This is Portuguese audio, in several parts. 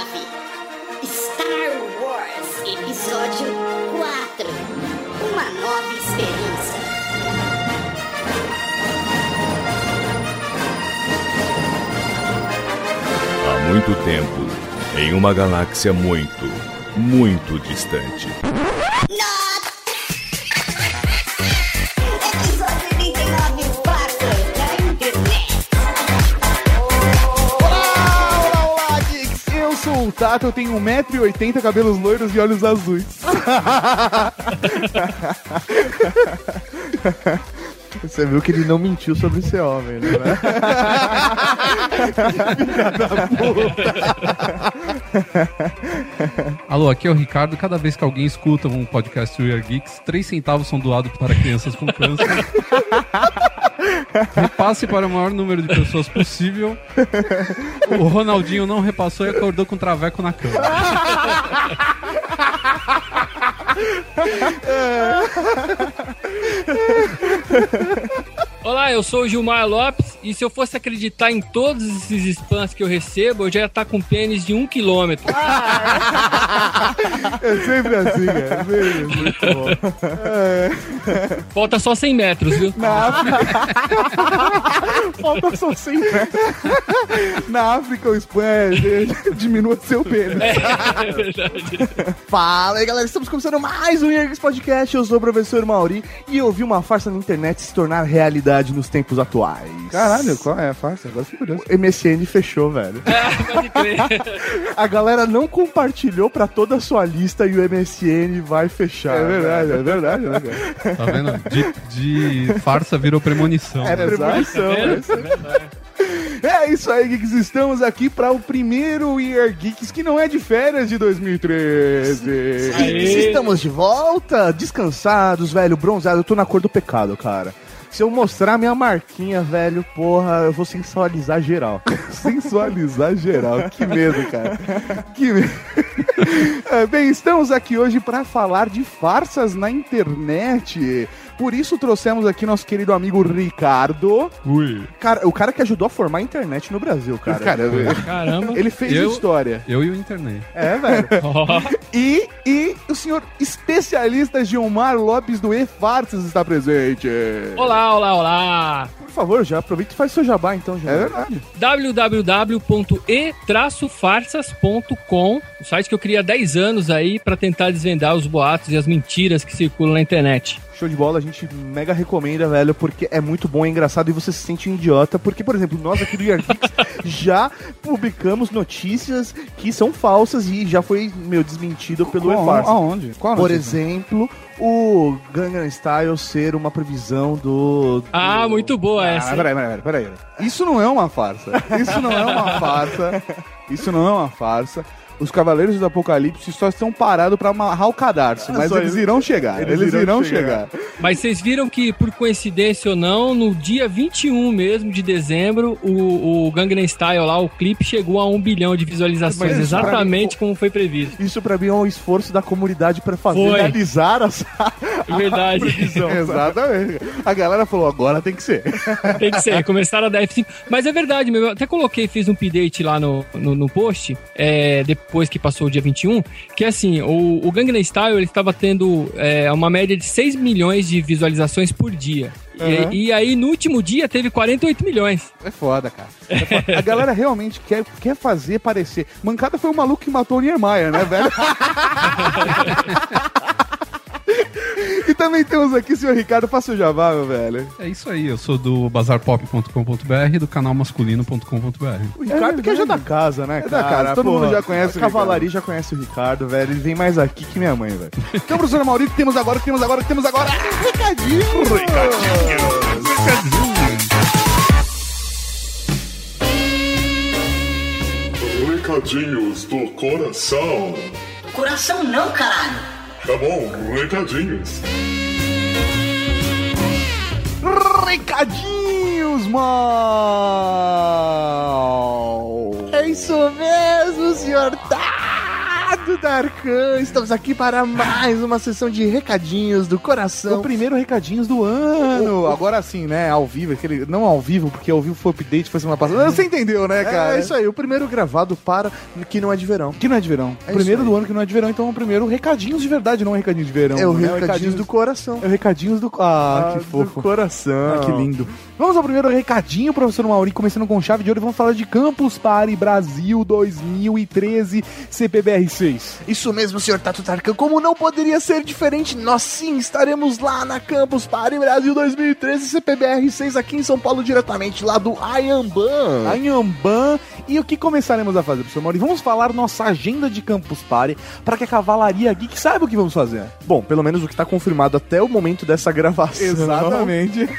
Star Wars Episódio 4 Uma nova experiência. Há muito tempo, em uma galáxia muito, muito distante. Tato, eu tenho 1,80m, cabelos loiros e olhos azuis. Você viu que ele não mentiu sobre ser homem, né? Alô, aqui é o Ricardo. Cada vez que alguém escuta um podcast We Are Geeks, 3 centavos são doados para crianças com câncer. Repasse para o maior número de pessoas possível. O Ronaldinho não repassou e acordou com traveco na cama. Olá, eu sou o Gilmar Lopes e se eu fosse acreditar em todos esses spams que eu recebo, eu já ia estar com pênis de um quilômetro. É sempre assim, cara. Sempre, muito bom. Falta só 100 metros, viu? Na África. Falta só 100 metros. Na África, o spam é diminua seu pênis. É verdade. Fala aí, galera. Estamos começando mais um Yergs Podcast. Eu sou o professor Mauri e eu vi uma farsa na internet se tornar realidade nos tempos atuais. Caralho, qual é a farsa? Agora fiquei curioso. O MSN fechou, velho. Pode crer. A galera não compartilhou pra toda a sua lista e o MSN vai fechar. É verdade, velho. é verdade, né, cara? Tá vendo? De, de farsa virou premonição. É premonição, É é isso aí. É isso aí, Geeks. Estamos aqui para o primeiro Year Geeks que não é de férias de 2013. Aê. Estamos de volta, descansados, velho, bronzeado. Eu tô na cor do pecado, cara. Se eu mostrar minha marquinha, velho, porra, eu vou sensualizar geral. sensualizar geral. Que medo, cara. Que medo. É, bem, estamos aqui hoje para falar de farsas na internet. Por isso trouxemos aqui nosso querido amigo Ricardo. Ui. Cara, o cara que ajudou a formar a internet no Brasil, cara. Caramba. Caramba. Ele fez Eu- história. Eu e o internet. É, velho. E, e o senhor especialista Gilmar Lopes do E-Farsas está presente. Olá, olá, olá. Por favor, já aproveita e faz seu jabá então, Gilmar. É verdade. www.e-farsas.com, o site que eu criei há 10 anos aí pra tentar desvendar os boatos e as mentiras que circulam na internet. Show de bola, a gente mega recomenda, velho, porque é muito bom, é engraçado e você se sente um idiota. Porque, por exemplo, nós aqui do Geeks já publicamos notícias que são falsas e já foi, meu, desmentido pelo Qual- E-Farsas. Aonde? Qual a Por notícia? exemplo, o Gangnam Style ser uma previsão do. do- Ah, muito boa Ah, essa. peraí, peraí, peraí, peraí. Isso não é uma farsa. Isso não é uma farsa. Isso não é uma farsa. Os Cavaleiros do Apocalipse só estão parados pra amarrar o cadarço, mas só eles irão chegar. Eles Eles, irão irão chegar. chegar. Mas vocês viram que, por coincidência ou não, no dia 21 mesmo de dezembro, o, o Gangnam Style lá, o clipe, chegou a um bilhão de visualizações, Mas exatamente como foi previsto. Isso pra mim é um esforço da comunidade pra fazer Foi. realizar essa É verdade. Exatamente. A galera falou, agora tem que ser. Tem que ser, começaram a dar F5. Mas é verdade, meu, eu até coloquei, fiz um update lá no, no, no post, é, depois que passou o dia 21, que assim, o, o Gangnam Style, ele estava tendo é, uma média de 6 milhões de visualizações por dia. E- Uhum. E, aí, no último dia, teve 48 milhões. É foda, cara. A galera realmente quer, quer fazer parecer. Mancada foi o maluco que matou o Niemeyer, né, velho? e também temos aqui o senhor Ricardo, faça o jabá, meu velho. É isso aí, eu sou do bazarpop.com.br e do canal masculino.com.br. O Ricardo que é já da casa, né, É da casa, todo mundo já conhece o A cavalaria já conhece o Ricardo, velho. Ele vem mais aqui que minha mãe, velho. Então, professor Maurício, temos agora, temos agora, temos agora? Recadinho! Recadinhos do coração. Coração não, caralho. Tá bom, recadinhos. Recadinhos, mal! É isso mesmo, senhor Dado da Tarkan, estamos aqui para mais uma sessão de recadinhos do O coração. primeiro recadinhos do ano. Agora sim, né? Ao vivo. Aquele, não ao vivo, porque ao vivo foi update, foi semana passada. Você entendeu, né, cara? É isso aí, o primeiro gravado para que não é de verão. Que não é de verão. É primeiro do ano que não é de verão, então é o primeiro recadinhos de verdade, não é recadinho de verão. É o né? recadinhos do coração. É o recadinhos do. Ah, que fofo. Do coração. Ah, que lindo. Vamos ao primeiro recadinho, professor Mauri, começando com chave de ouro. Vamos falar de Campus Party Brasil 2013 CPBR6. Isso mesmo, senhor Tato Tarkan. Como não poderia ser diferente, nós sim estaremos lá na Campus Party Brasil 2013 CPBR 6 aqui em São Paulo, diretamente lá do Ayamban. Anhamban. E o que começaremos a fazer, professor Mauri? Vamos falar nossa agenda de Campus Party para que a Cavalaria Geek saiba o que vamos fazer. Bom, pelo menos o que está confirmado até o momento dessa gravação. Exatamente.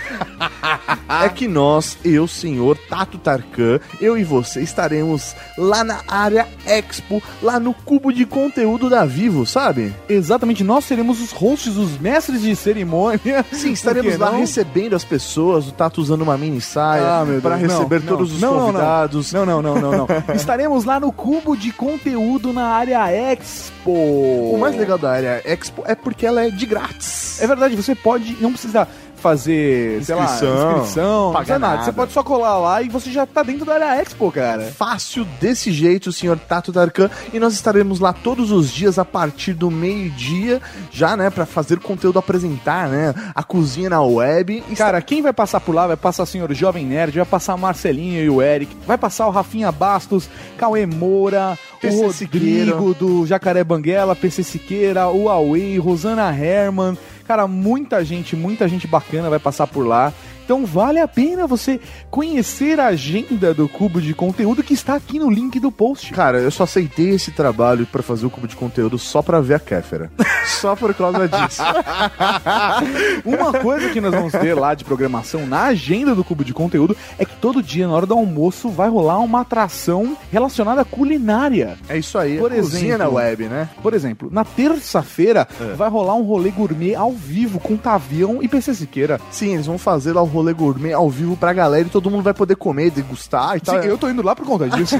É que nós, eu, senhor Tato Tarkan, eu e você estaremos lá na área Expo, lá no cubo de conteúdo da Vivo, sabe? Exatamente, nós seremos os hosts, os mestres de cerimônia. Sim, estaremos lá recebendo as pessoas, o Tato usando uma mini saia Ah, para receber Não, todos não, os não. convidados. Não, não, não, não, não. Estaremos lá no cubo de conteúdo na área Expo. O mais legal da área Expo é porque ela é de grátis. É verdade, você pode, não precisa fazer, sei lá, Inscrição, inscrição, não precisa nada. nada. Você pode só colar lá e você já tá dentro da área Expo, cara. Fácil desse jeito, senhor Tato Tarkan. E nós estaremos lá todos os dias a partir do meio-dia, já, né, para fazer conteúdo apresentar, né, a cozinha na web. E Cara, quem vai passar por lá vai passar o senhor Jovem Nerd, vai passar o Marcelinho e o Eric, vai passar o Rafinha Bastos, Cauê Moura, PC o Rodrigo Siqueira. do Jacaré Banguela, PC Siqueira, o Huawei, Rosana Herman. Cara, muita gente, muita gente bacana vai passar por lá. Então vale a pena você conhecer a agenda do Cubo de Conteúdo que está aqui no link do post. Cara, eu só aceitei esse trabalho pra fazer o cubo de conteúdo só pra ver a Kéfera. só por causa disso. Uma coisa que nós vamos ter lá de programação na agenda do Cubo de Conteúdo é que todo dia, na hora do almoço, vai rolar uma atração relacionada à culinária. É isso aí, Por exemplo, na web, né? Por exemplo, na terça-feira É. vai rolar um rolê gourmet ao vivo com Tavião e PC Siqueira. Sim, eles vão fazer lá o rolê gourmet ao vivo pra galera e todo mundo vai poder comer, degustar e tal. Sim, eu tô indo lá por conta disso.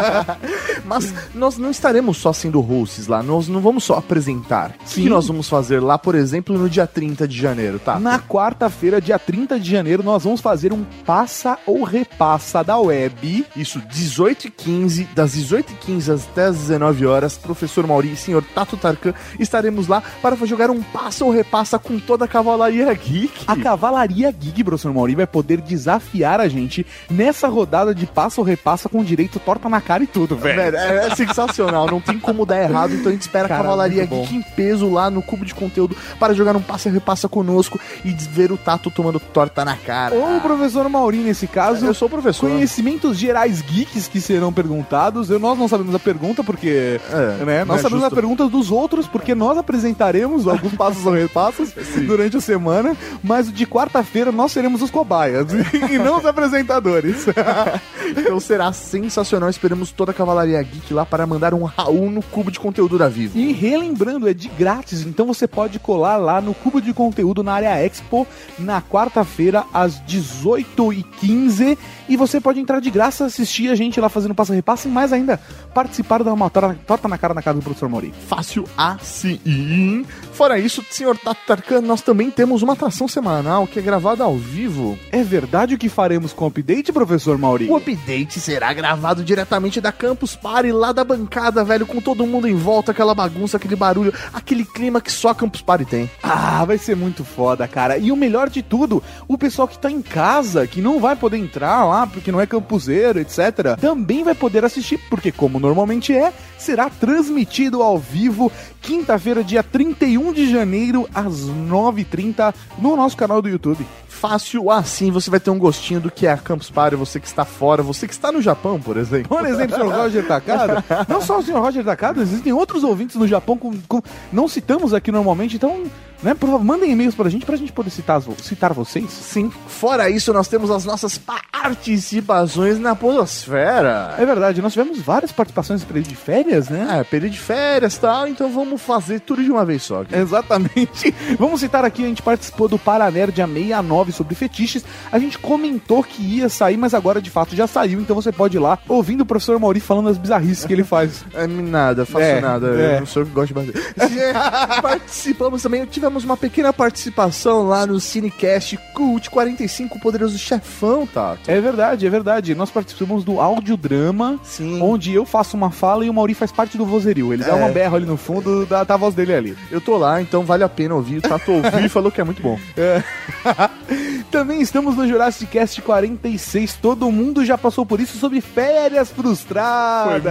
Mas nós não estaremos só sendo hosts lá, nós não vamos só apresentar. O que Sim. que nós vamos fazer lá, por exemplo, no dia 30 de janeiro, tá? Na quarta-feira, dia 30 de janeiro, nós vamos fazer um passa ou repassa da web. Isso, 18 e 15, das 18 e 15 até as 19 horas, professor Mauri e senhor Tato Tarkan estaremos lá para jogar um passa ou repassa com toda a cavalaria geek. A Cavalaria Gig, professor Mauri, vai poder desafiar a gente nessa rodada de passa ou repassa com direito torta na cara e tudo, velho. É, é sensacional, não tem como dar errado, então a gente espera a Cara, Cavalaria muito bom. Geek em peso lá no cubo de conteúdo para jogar um passa e repassa conosco e ver o Tato tomando torta na cara. Ou o professor Mauri, nesse caso, Eu sou o professor. conhecimentos gerais geeks que serão perguntados. Eu, nós não sabemos a pergunta, porque. É, né, nós é sabemos justo. a pergunta dos outros, porque nós apresentaremos alguns passos ou repassos durante a semana. Mas de quarta-feira nós seremos os cobaias e não os apresentadores. Então será sensacional. Esperamos toda a Cavalaria Geek lá para mandar um Raul no cubo de conteúdo da Vivo. E relembrando, é de grátis, então você pode colar lá no Cubo de Conteúdo na área Expo na quarta-feira às 18h15 e você pode entrar de graça, assistir a gente lá fazendo passa repassa e mais ainda participar da uma torta na cara na casa do professor Mauri. Fácil assim. Fora isso, senhor Tato Tarkan, nós também temos uma atração semanal que é gravada ao vivo. É verdade o que faremos com o update, professor Mauri? O update será gravado diretamente da Campus Party, lá da bancada, velho, com todo mundo em volta, aquela bagunça, aquele barulho, aquele clima que só a Campus Party tem. Ah, vai ser muito foda, cara. E o melhor de tudo, o pessoal que tá em casa, que não vai poder entrar lá porque não é campuseiro, etc., também vai poder assistir, porque como normalmente é, será transmitido ao vivo quinta-feira, dia 31 de janeiro, às 9h30, no nosso canal do YouTube. Fácil assim, você vai ter um gostinho do que é a Campus Party, você que está fora, você que está no Japão, por exemplo. Por exemplo, o senhor Roger Takada. Não só o senhor Roger Takada, existem outros ouvintes no Japão com, com- não citamos aqui normalmente, então né? Por favor, mandem e-mails pra gente pra gente poder citar, citar vocês. Sim. Fora isso, nós temos as nossas participações na Podosfera. É verdade, nós tivemos várias participações nesse período de férias, né? É, período de férias e tal, então vamos fazer tudo de uma vez só. aqui. Exatamente. Vamos citar aqui, a gente participou do Paranerd 69 sobre fetiches. A gente comentou que ia sair, mas agora de fato já saiu, então você pode ir lá ouvindo o professor Mauri falando as bizarrices que ele faz. É, nada, faço É, nada. é. Eu não sou que gosto de bater. Participamos também, tivemos uma pequena participação lá no Cinecast Cult 45 Poderoso Chefão, tá? É verdade, é verdade. Nós participamos do audiodrama, Sim. onde eu faço uma fala e o Mauri faz parte do vozerio. Ele dá É. uma berra ali no fundo, dá, tá a voz dele ali. Eu tô lá, então vale a pena ouvir. O Tato ouviu e falou que é muito bom. Também estamos no Jurassic Cast 46. Todo mundo já passou por isso sobre férias frustradas.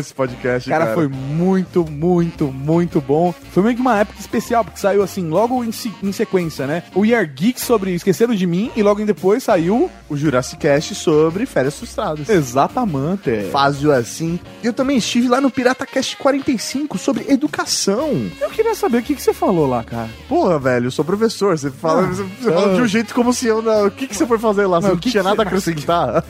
esse podcast, Cara, foi muito, muito, muito bom. Foi meio que uma época especial, porque saiu assim, logo em, em sequência, né? O We Are Geeks sobre Esqueceram de Mim, e logo em depois saiu. o Jurassic Cast sobre férias frustradas. Exatamente. Fácil assim. Eu também estive lá no Pirata Cast 45 sobre educação. Eu queria saber o que, que você falou lá, cara. Porra, velho, eu sou professor. Você fala, Ah, você fala de um jeito como se eu não. O que, que você foi fazer lá? Você Não, não, o que tinha que nada a você- acrescentar?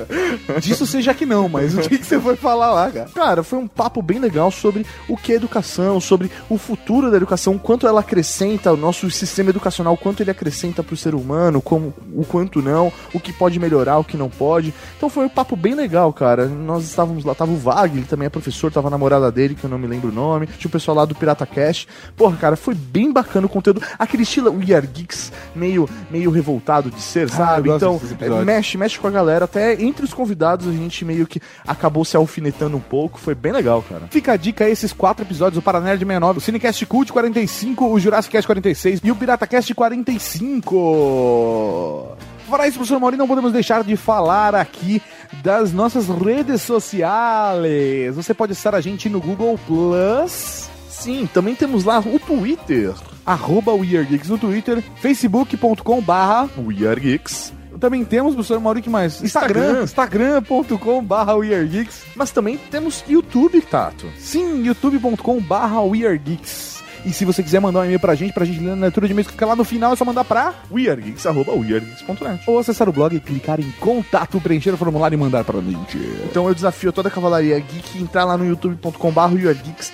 Disso seja que não, mas o que, que você foi falar lá, cara? Cara, foi um papo bem legal sobre o que é educação, sobre o futuro da educação, o quanto ela acrescenta ao nosso sistema educacional, o quanto ele acrescenta pro ser humano, como, o quanto não, o que pode melhorar, o que não pode. Então foi um papo bem legal, cara. Nós estávamos lá, tava o Vag, ele também é professor, tava a namorada dele, que eu não me lembro o nome, tinha o pessoal lá do Pirata Cash. Porra, cara, foi bem bacana o conteúdo. Aquele estilo We Are Geeks, meio, meio revoltado de ser, sabe? Ah, eu gosto Então, mexe, mexe com a galera. Até entre os convidados a gente meio que acabou se alfinetando um pouco. Foi bem legal, cara. Fica a dica aí, esses quatro episódios, o Paranerd 69, o Cinecast Cult 45, o Jurassic Cast 46 e o Pirata Cast 45. Fora isso, professor Mauri, não podemos deixar de falar aqui das nossas redes sociais. Você pode acessar a gente no Google Plus, Sim, também temos lá o Twitter. arroba WeAreGeeks no Twitter, facebook.com barra We Are Geeks. também temos, professor Mauri, que mais? Instagram. Instagram, instagram.com barra WeAreGeeks. Mas também temos YouTube, Tato. Sim, youtube.com barra WeAreGeeks. E se você quiser mandar um e-mail pra gente, pra gente ler na leitura de e-mails que fica lá no final, é só mandar pra WeAreGeeks.net. ou acessar o blog e clicar em contato, preencher o formulário e mandar pra gente. Então eu desafio toda a Cavalaria Geek entrar lá no youtube.com.br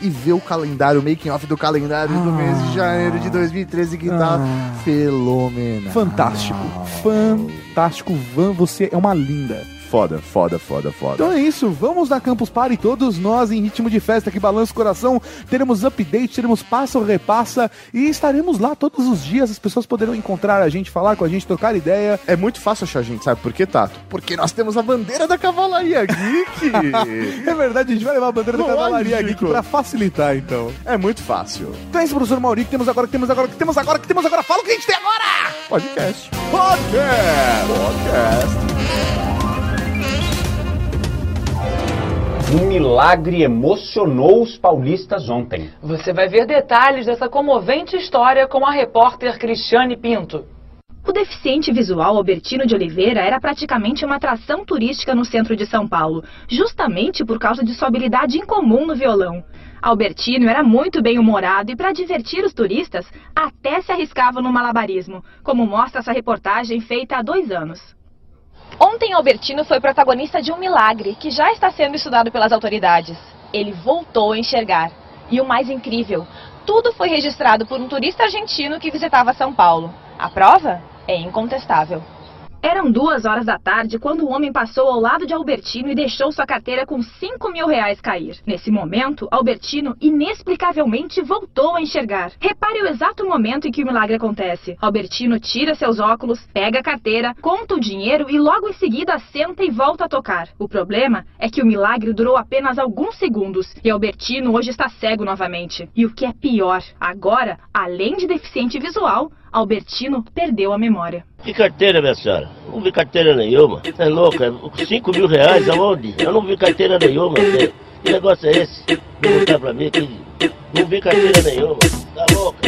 e ver o calendário, o making off do calendário do mês de janeiro de 2013 que tá fenomenal. Fantástico, fantástico, Van, você é uma linda. Foda, foda, foda, foda. Então é isso, vamos na Campus Party, todos nós em ritmo de festa que balança o coração. Teremos update, teremos passa ou repassa e estaremos lá todos os dias. As pessoas poderão encontrar a gente, falar com a gente, trocar ideia. É muito fácil achar a gente, sabe por quê, Tato? Porque nós temos a bandeira da Cavalaria Geek. É verdade, a gente vai levar a bandeira da Lógico. Cavalaria Geek pra facilitar, então. é muito fácil. Então é isso, professor Mauri, que temos agora, que temos agora, que temos agora, que temos agora. Fala o que a gente tem agora! Podcast. Podcast! Podcast. Um milagre emocionou os paulistas ontem. Você vai ver detalhes dessa comovente história com a repórter Cristiane Pinto. O deficiente visual Albertino de Oliveira era praticamente uma atração turística no centro de São Paulo, justamente por causa de sua habilidade incomum no violão. Albertino era muito bem-humorado e, para divertir os turistas, até se arriscava no malabarismo, como mostra essa reportagem feita há dois anos. Ontem Albertino foi protagonista de um milagre que já está sendo estudado pelas autoridades. Ele voltou a enxergar. E o mais incrível, tudo foi registrado por um turista argentino que visitava São Paulo. A prova é incontestável. Eram duas horas da tarde quando o homem passou ao lado de Albertino e deixou sua carteira com cinco mil reais cair. Nesse momento, Albertino inexplicavelmente voltou a enxergar. Repare o exato momento em que o milagre acontece. Albertino tira seus óculos, pega a carteira, conta o dinheiro e logo em seguida senta e volta a tocar. O problema é que o milagre durou apenas alguns segundos e Albertino hoje está cego novamente. E o que é pior, agora, além de deficiente visual, Albertino perdeu a memória. Que carteira, minha senhora? Não vi carteira nenhuma. Você é louca? 5 mil reais aonde? Eu não vi carteira nenhuma. Você. Que negócio é esse? Vou mostrar pra mim que não vi carteira nenhuma. Tá louca?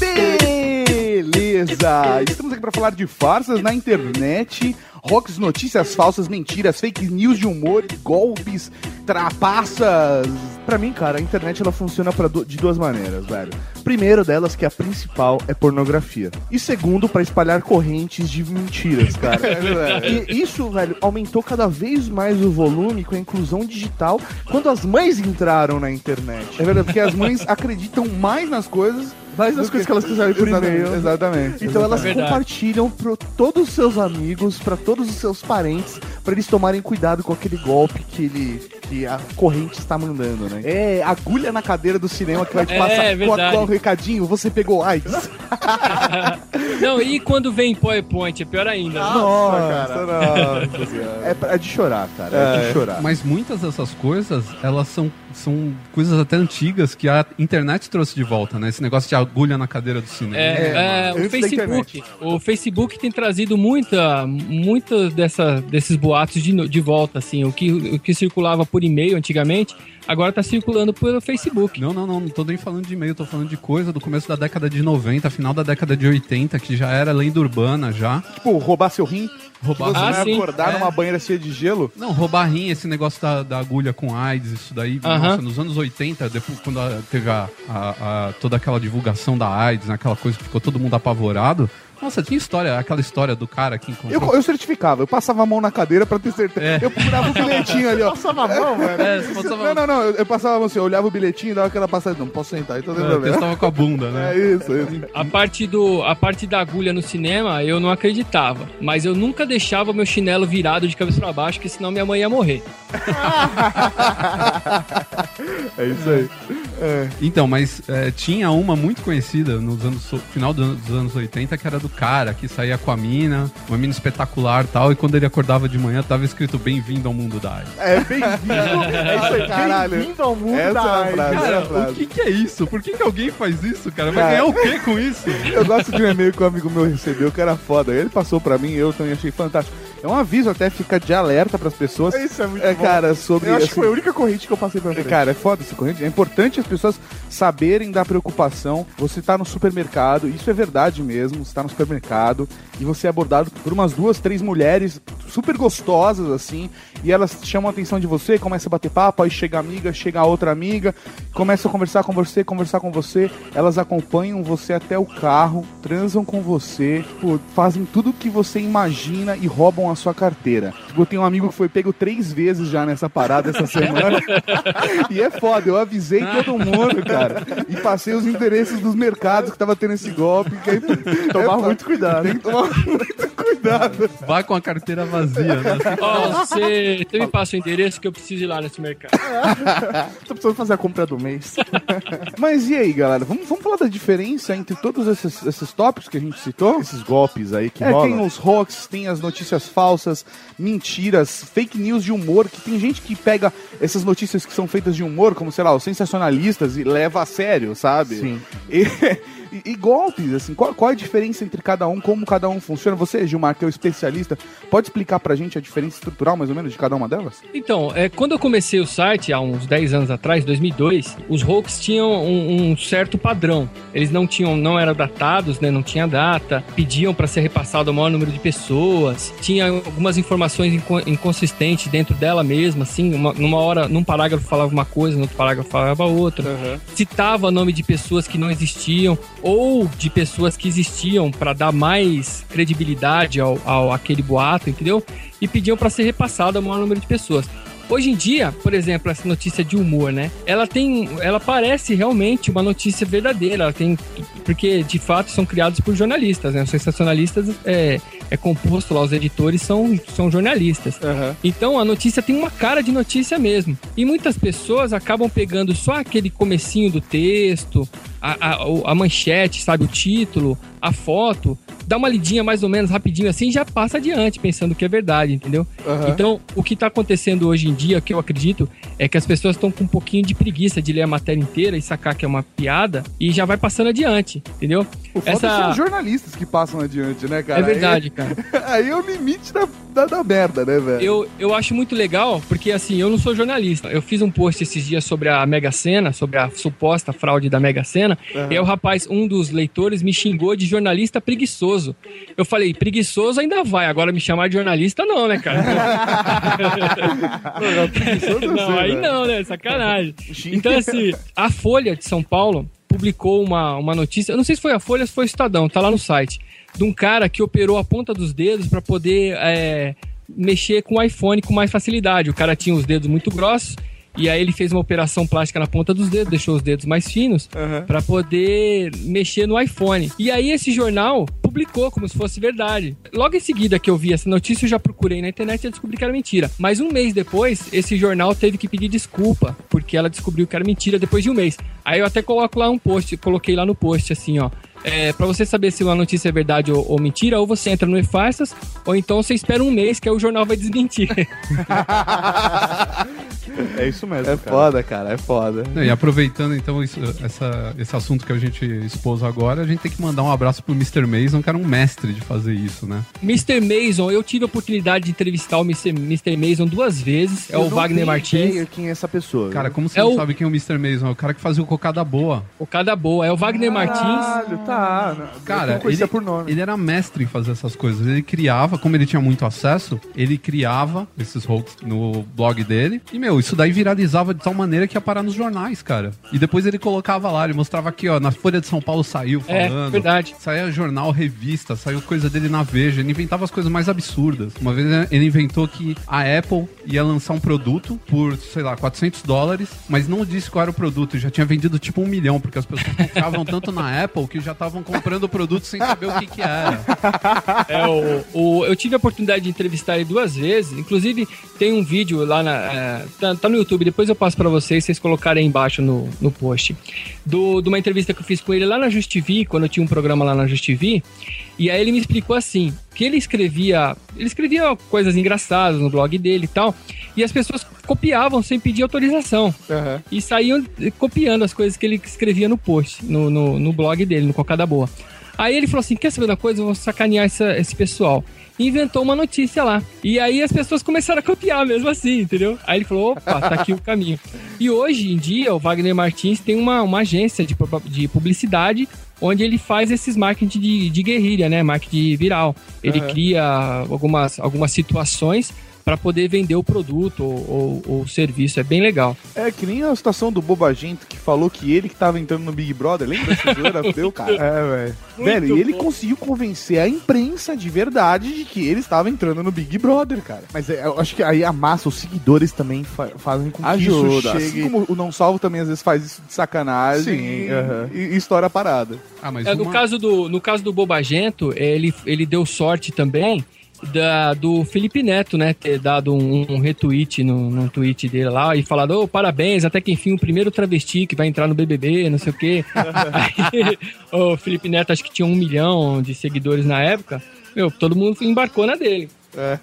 Beleza! Estamos aqui para falar de farsas na internet, rocks, notícias falsas, mentiras, fake news de humor, golpes, trapaças. Pra mim, cara, a internet ela funciona du- de duas maneiras, velho. Primeiro delas, que é a principal, é pornografia. E segundo, pra espalhar correntes de mentiras, cara. É. E isso, velho, aumentou cada vez mais o volume com a inclusão digital quando as mães entraram na internet. É verdade, porque as mães acreditam mais nas coisas. Mais nas coisas que elas quiserem por Exatamente, e-mail. Exatamente. Então elas compartilham para todos os seus amigos, pra todos os seus parentes, pra eles tomarem cuidado com aquele golpe que ele que a corrente está mandando, né? É, agulha na cadeira do cinema que vai te É, passar verdade. com o recadinho, você pegou AIDS. Não, e quando vem em PowerPoint, é pior ainda. né? Nossa, nossa senhora. É, pra- é de chorar, cara, é, de chorar. Mas muitas dessas coisas, elas são, são coisas até antigas que a internet trouxe de volta, né? Esse negócio de agulha na cadeira do cinema. É, é, o antes da Facebook. O Facebook tem trazido muita, muita dessa, desses boatos de, de volta, assim. O que, o que circulava por e-mail antigamente, agora tá circulando pelo Facebook. Não, não, não, não tô nem falando de e-mail, tô falando de coisa do começo da década de 90, final da década de 80, que já era lenda urbana já. Tipo, roubar seu rim. Roubar que você Ah, vai sim. acordar É. numa banheira cheia de gelo. Não, roubar rim, esse negócio da, da agulha com AIDS, isso daí, Aham. nossa, nos anos 80, depois quando a- teve a, a- a- toda aquela divulgação da AIDS, né, aquela coisa que ficou todo mundo apavorado. Nossa, tinha história, aquela história do cara que encontrou. Eu, eu certificava, eu passava a mão na cadeira pra ter certeza. É. Eu procurava o bilhetinho ali, ó. Passava a mão, velho. É, você passava- Não, não, não. Eu, eu passava assim, eu olhava o bilhetinho e dava aquela passada. Não posso sentar, então não tem É, testava com a bunda, né? É isso, é isso. A parte, do, a parte da agulha no cinema, eu não acreditava. Mas eu nunca deixava meu chinelo virado de cabeça pra baixo, porque senão minha mãe ia morrer. É isso aí. Então, mas é, tinha uma muito conhecida nos anos final do- dos anos 80 que era do cara que saía com a mina, uma mina espetacular e tal, e quando ele acordava de manhã tava escrito bem-vindo ao mundo da AIDS. É bem-vindo. É isso aí, caralho. Bem-vindo ao mundo Essa da é a AIDS. frase. é Cara, frase. o que, que é isso? Por que, que alguém faz isso, cara? Vai Cara. ganhar o quê com isso? Eu gosto de um e-mail que um amigo meu recebeu, que era foda. Ele passou pra mim, eu também achei fantástico. É um aviso até, fica de alerta pras pessoas. Isso é muito É, bom. cara, sobre. Eu acho assim, que foi a única corrente que eu passei pra frente. Cara, é foda essa corrente. É importante as pessoas saberem da preocupação. Você tá no supermercado, isso é verdade mesmo. Você tá no supermercado e você é abordado por umas duas, três mulheres super gostosas, assim, e elas chamam a atenção de você, começa a bater papo, aí chega amiga, chega outra amiga, começa a conversar com você, conversar com você, elas acompanham você até o carro, transam com você, tipo, fazem tudo o que você imagina e roubam a sua carteira. Tipo, eu tenho um amigo que foi pego três vezes já nessa parada essa semana. e é foda, eu avisei todo mundo, cara. E passei os endereços dos mercados que tava tendo esse golpe. Que aí, Tomar é, muito cuidado. Tem que tomar muito cuidado. Vai com a carteira vazia, né? Ó, você, você me passa o endereço que eu preciso ir lá nesse mercado. Tô precisando fazer a compra do mês. Mas e aí, galera? Vamos, vamos falar da diferença entre todos esses, esses tópicos que a gente citou? Esses golpes aí que É, rolam. tem os hoax, tem as notícias falsas, mentiras, fake news de humor, que tem gente que pega essas notícias que são feitas de humor, como, sei lá, os sensacionalistas, e leva a sério, sabe? Sim. E, e- e golpes, assim, qual, qual é a diferença entre cada um, como cada um funciona? Você, Gilmar, que é o especialista, pode explicar pra gente a diferença estrutural, mais ou menos, de cada uma delas? Então, é, quando eu comecei o site, há uns 10 anos atrás, 2002, os hoax tinham um, um certo padrão. Eles não tinham, não eram datados, né, não tinha data, pediam para ser repassado ao maior número de pessoas, tinha algumas informações inco- inconsistentes dentro dela mesma, assim, uma- numa hora, num parágrafo falava uma coisa, no outro parágrafo falava outra. Citava nome de pessoas que não existiam ou de pessoas que existiam para dar mais credibilidade ao, ao aquele boato, entendeu? E pediam para ser repassado ao maior número de pessoas. Hoje em dia, por exemplo, essa notícia de humor, né? Ela tem, ela parece realmente uma notícia verdadeira. Ela tem, porque de fato são criados por jornalistas, né? Os sensacionalistas é, é composto lá, os editores são, são jornalistas. Então a notícia tem uma cara de notícia mesmo. E muitas pessoas acabam pegando só aquele comecinho do texto, a, a, a manchete, sabe, o título, a foto, dá uma lidinha mais ou menos rapidinho assim e já passa adiante, pensando que é verdade, entendeu? Então, o que tá acontecendo hoje em dia, que eu acredito, é que as pessoas estão com um pouquinho de preguiça de ler a matéria inteira e sacar que é uma piada e já vai passando adiante, entendeu? O foda são os jornalistas que passam adiante, né, cara? É verdade, É- cara. Aí é o limite da, da, da merda, né, velho? Eu, eu acho muito legal, porque assim, eu não sou jornalista. Eu fiz um post esses dias sobre a Mega Sena, sobre a suposta fraude da Mega Sena. Aham. E aí o rapaz, um dos leitores, me xingou de jornalista preguiçoso. Eu falei, preguiçoso ainda vai, agora me chamar de jornalista não, né, cara? não, aí não, né? Sacanagem. Então, assim, a Folha de São Paulo publicou uma, uma notícia, eu não sei se foi a Folha ou se foi o Estadão, tá lá no site, de um cara que operou a ponta dos dedos para poder é, mexer com o iPhone com mais facilidade. O cara tinha os dedos muito grossos e aí ele fez uma operação plástica na ponta dos dedos, deixou os dedos mais finos para poder mexer no iPhone. E aí esse jornal publicou como se fosse verdade. Logo em seguida que eu vi essa notícia, eu já procurei na internet e descobri que era mentira. Mas um mês depois, esse jornal teve que pedir desculpa, porque ela descobriu que era mentira depois de um mês. Aí eu até coloco lá um post, coloquei lá no post assim, ó. É, para você saber se uma notícia é verdade ou, ou mentira, ou você entra no E-Farsas, ou então você espera um mês que aí o jornal vai desmentir. É isso mesmo. É foda, cara, é foda. E aproveitando então isso- essa- esse assunto que a gente expôs agora, a gente tem que mandar um abraço pro Mr. Mason, que era um mestre de fazer isso, né? Mr. Mason, eu tive a oportunidade de entrevistar o Mr. Mr. Mason duas vezes. É Eu o não Wagner Martins. ideia quem é essa pessoa. Cara, como você É não o- sabe quem é o Mr. Mason? É o cara que fazia o cocada boa. Cocada boa. É o Wagner Martins. Caralho, tá. Não, Cara, ele, por nome. ele era mestre em fazer essas coisas. Ele criava, como ele tinha muito acesso, ele criava esses hoax no blog dele. E, meu, isso daí viralizava de tal maneira que ia parar nos jornais, cara. E depois ele colocava lá, ele mostrava aqui, ó, na Folha de São Paulo saiu É, falando. verdade. Saía jornal, revista, saiu coisa dele na Veja. Ele inventava as coisas mais absurdas. Uma vez né, ele inventou que a Apple ia lançar um produto por, sei lá, 400 dólares, mas não disse qual era o produto. Já tinha vendido tipo um milhão, porque as pessoas confiavam tanto na Apple que já estavam comprando produto sem saber o que que era. É, o, o- eu tive a oportunidade de entrevistar ele duas vezes. Inclusive, tem um vídeo lá na. é, tá, tá no YouTube, depois eu passo pra vocês, vocês colocarem aí embaixo no, no post. Do, de uma entrevista que eu fiz com ele lá na JustV, quando eu tinha um programa lá na JustV. E aí ele me explicou assim: que ele escrevia. Ele escrevia coisas engraçadas no blog dele e tal. E as pessoas copiavam sem pedir autorização. E saíam copiando as coisas que ele escrevia no post, no, no, no blog dele, no Cocada Boa. Aí ele falou assim: quer saber da coisa? Eu vou sacanear essa- esse pessoal. E inventou uma notícia lá. E aí as pessoas começaram a copiar mesmo assim, entendeu? Aí ele falou: opa, tá aqui o caminho. E hoje em dia, o Wagner Martins tem uma, uma agência de, de publicidade onde ele faz esses marketing de, de guerrilha, né? Marketing viral. Ele Aham. cria algumas, algumas situações para poder vender o produto ou, ou- ou o serviço. É bem legal. É que nem a situação do Bobagento que falou que ele que tava entrando no Big Brother. Lembra zoeira? Deu, cara. É, velho. Velho, e ele conseguiu convencer a imprensa de verdade de que ele estava entrando no Big Brother, cara. Mas é, eu acho que aí a massa, os seguidores também fa- fazem com que Ajuda. isso Assim chegue... como o Não Salvo também às vezes faz isso de sacanagem Sim, e, aham. e, e estoura a parada. Ah, mas É, no, caso do, no caso do Bobagento, ele, ele deu sorte também da, do Felipe Neto, né? Ter dado um, um retweet no, num tweet dele lá e falado, ô, parabéns, até que enfim o primeiro travesti que vai entrar no BBB, não sei o quê. Aí, o Felipe Neto acho que tinha um milhão de seguidores na época. Meu, todo mundo embarcou na dele. É.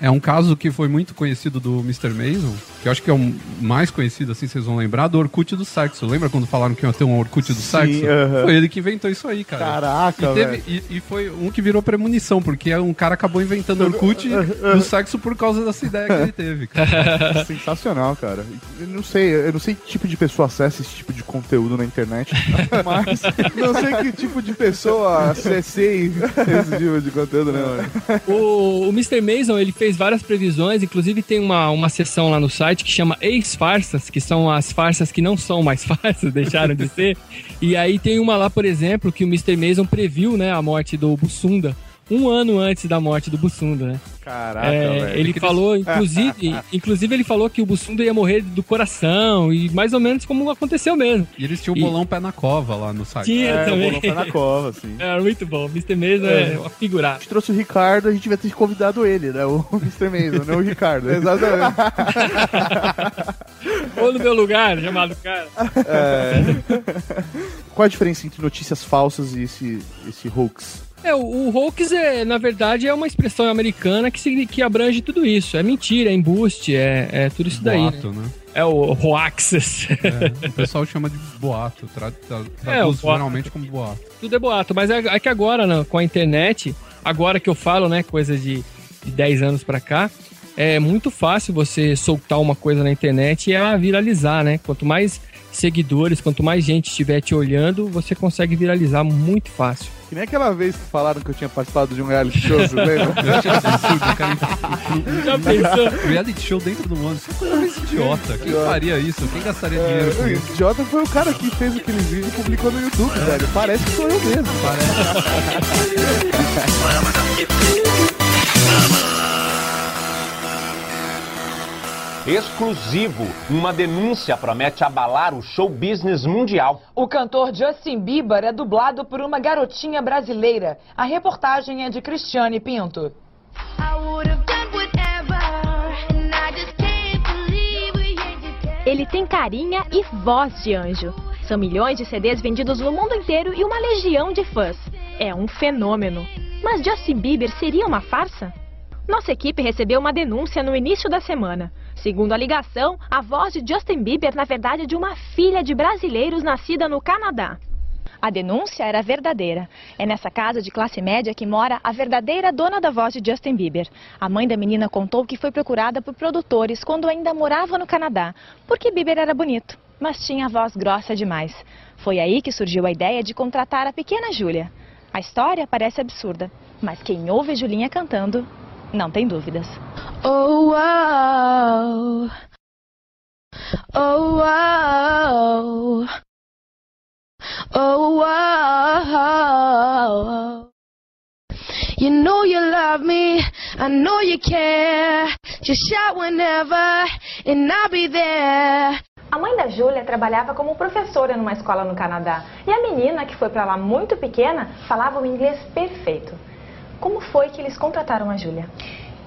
É um caso que foi muito conhecido do Mr. Mason, que eu acho que é o mais conhecido, assim, vocês vão lembrar, do Orkut do sexo. Lembra quando falaram que ia ter um Orkut do Sim, sexo? aham. Foi ele que inventou isso aí, cara. Caraca, e, teve- velho. e, e foi um que virou premonição, porque um cara acabou inventando Orkut do sexo por causa dessa ideia que ele teve. cara. Sensacional, cara. Eu não sei, eu não sei que tipo de pessoa acessa esse tipo de conteúdo na internet, mas Não sei que tipo de pessoa acessei esse tipo de conteúdo, né, mano? O, o Mr. Mason, ele fez várias previsões, inclusive tem uma, uma seção lá no site que chama Ex-Farsas, que são as farsas que não são mais farsas, deixaram de ser. E aí tem uma lá, por exemplo, que o Mr. Mason previu, né, a morte do Bussunda, um ano antes da morte do Bussunda, né? Caraca, É, velho. ele falou, inclusive, inclusive ele falou que o Bussunda ia morrer do coração, e mais ou menos como aconteceu mesmo. E eles tinham o E- bolão pé na cova lá no site. Tinha É, o também. bolão pé na cova, assim. É, muito bom. Mr. Mason é, É. uma figurada. A gente trouxe o Ricardo, a gente devia ter convidado ele, né? O Mr. Mason, não o Ricardo. Exatamente. Ou no meu lugar, chamado cara. É. Qual a diferença entre notícias falsas e esse, esse hoax? É, o, o hoax, é, na verdade, é uma expressão americana que, que abrange tudo isso. É mentira, é embuste, é, é tudo isso daí. Boato, né? né? É o hoaxes. É, o pessoal chama de boato, tra tra É, traduz boato. geralmente como boato. tudo é boato. Mas é, é que agora, né, com a internet, agora que eu falo, né, coisa de, de 10 anos pra cá, é muito fácil você soltar uma coisa na internet e ela viralizar, né? Quanto mais seguidores, quanto mais gente estiver te olhando, você consegue viralizar muito fácil. Que nem aquela vez que falaram que eu tinha participado de um reality show, você lembra? Eu achei absurdo, cara. Já pensou? Reality show dentro do ônibus. Que coisa mais idiota. Quem faria isso? Quem gastaria dinheiro com É, o isso? idiota foi o cara que fez aqueles vídeos e publicou no YouTube, velho. Parece que sou eu mesmo. Exclusivo. Uma denúncia promete abalar o show business mundial. O cantor Justin Bieber é dublado por uma garotinha brasileira. A reportagem é de Cristiane Pinto. Ele tem carinha e voz de anjo. São milhões de CDs vendidos no mundo inteiro e uma legião de fãs. É um fenômeno. Mas Justin Bieber seria uma farsa? Nossa equipe recebeu uma denúncia no início da semana. Segundo a ligação, a voz de Justin Bieber na verdade é de uma filha de brasileiros nascida no Canadá. A denúncia era verdadeira. É nessa casa de classe média que mora a verdadeira dona da voz de Justin Bieber. A mãe da menina contou que foi procurada por produtores quando ainda morava no Canadá, porque Bieber era bonito, mas tinha a voz grossa demais. Foi aí que surgiu a ideia de contratar a pequena Júlia. A história parece absurda, mas quem ouve Julinha cantando não tem dúvidas. Oh, wow. Oh, wow. Oh, wow. You know you love me, I know you care. Just shout whenever, and I'll be there. A mãe da Júlia trabalhava como professora numa escola no Canadá. E a menina, que foi para lá muito pequena, falava o inglês perfeito. Como foi que eles contrataram a Júlia?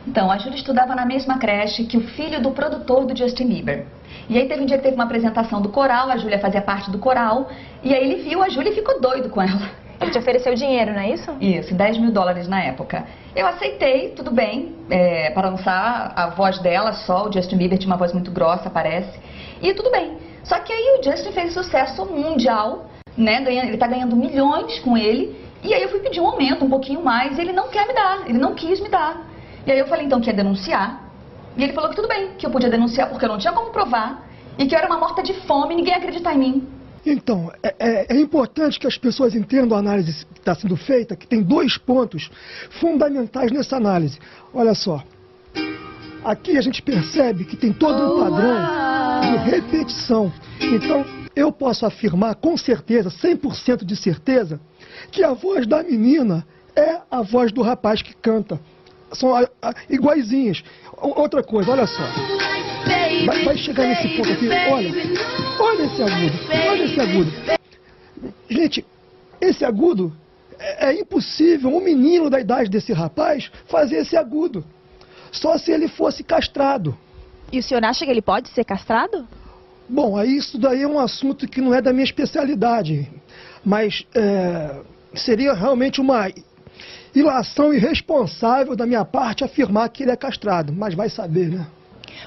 Então, a Júlia estudava na mesma creche que o filho do produtor do Justin Bieber. E aí teve um dia que teve uma apresentação do coral, a Júlia fazia parte do coral, e aí ele viu a Júlia e ficou doido com ela. Ele te ofereceu dinheiro, não é isso? Isso, 10 mil dólares na época. Eu aceitei, tudo bem, é, para lançar a voz dela só, o Justin Bieber tinha uma voz muito grossa, parece, e tudo bem. Só que aí o Justin fez sucesso mundial, né, ele tá ganhando milhões com ele, e aí eu fui pedir um aumento, um pouquinho mais, e ele não quer me dar, ele não quis me dar. E aí eu falei então que ia denunciar, e ele falou que tudo bem, que eu podia denunciar porque eu não tinha como provar, e que eu era uma morta de fome e ninguém ia acreditar em mim. Então, é, é- é importante que as pessoas entendam a análise que está sendo feita, que tem dois pontos fundamentais nessa análise. Olha só. Aqui a gente percebe que tem todo um padrão de repetição. Então, eu posso afirmar com certeza, 100% de certeza, que a voz da menina é a voz do rapaz que canta. São a- a- iguaizinhas. Outra coisa, olha só. Vai, vai chegar nesse ponto aqui. Olha, olha esse agudo. Olha esse agudo. Gente, esse agudo é, é impossível um menino da idade desse rapaz fazer esse agudo. Só se ele fosse castrado. E o senhor acha que ele pode ser castrado? Bom, aí isso daí é um assunto que não é da minha especialidade. Mas é, seria realmente uma ilação irresponsável da minha parte afirmar que ele é castrado. Mas vai saber, né?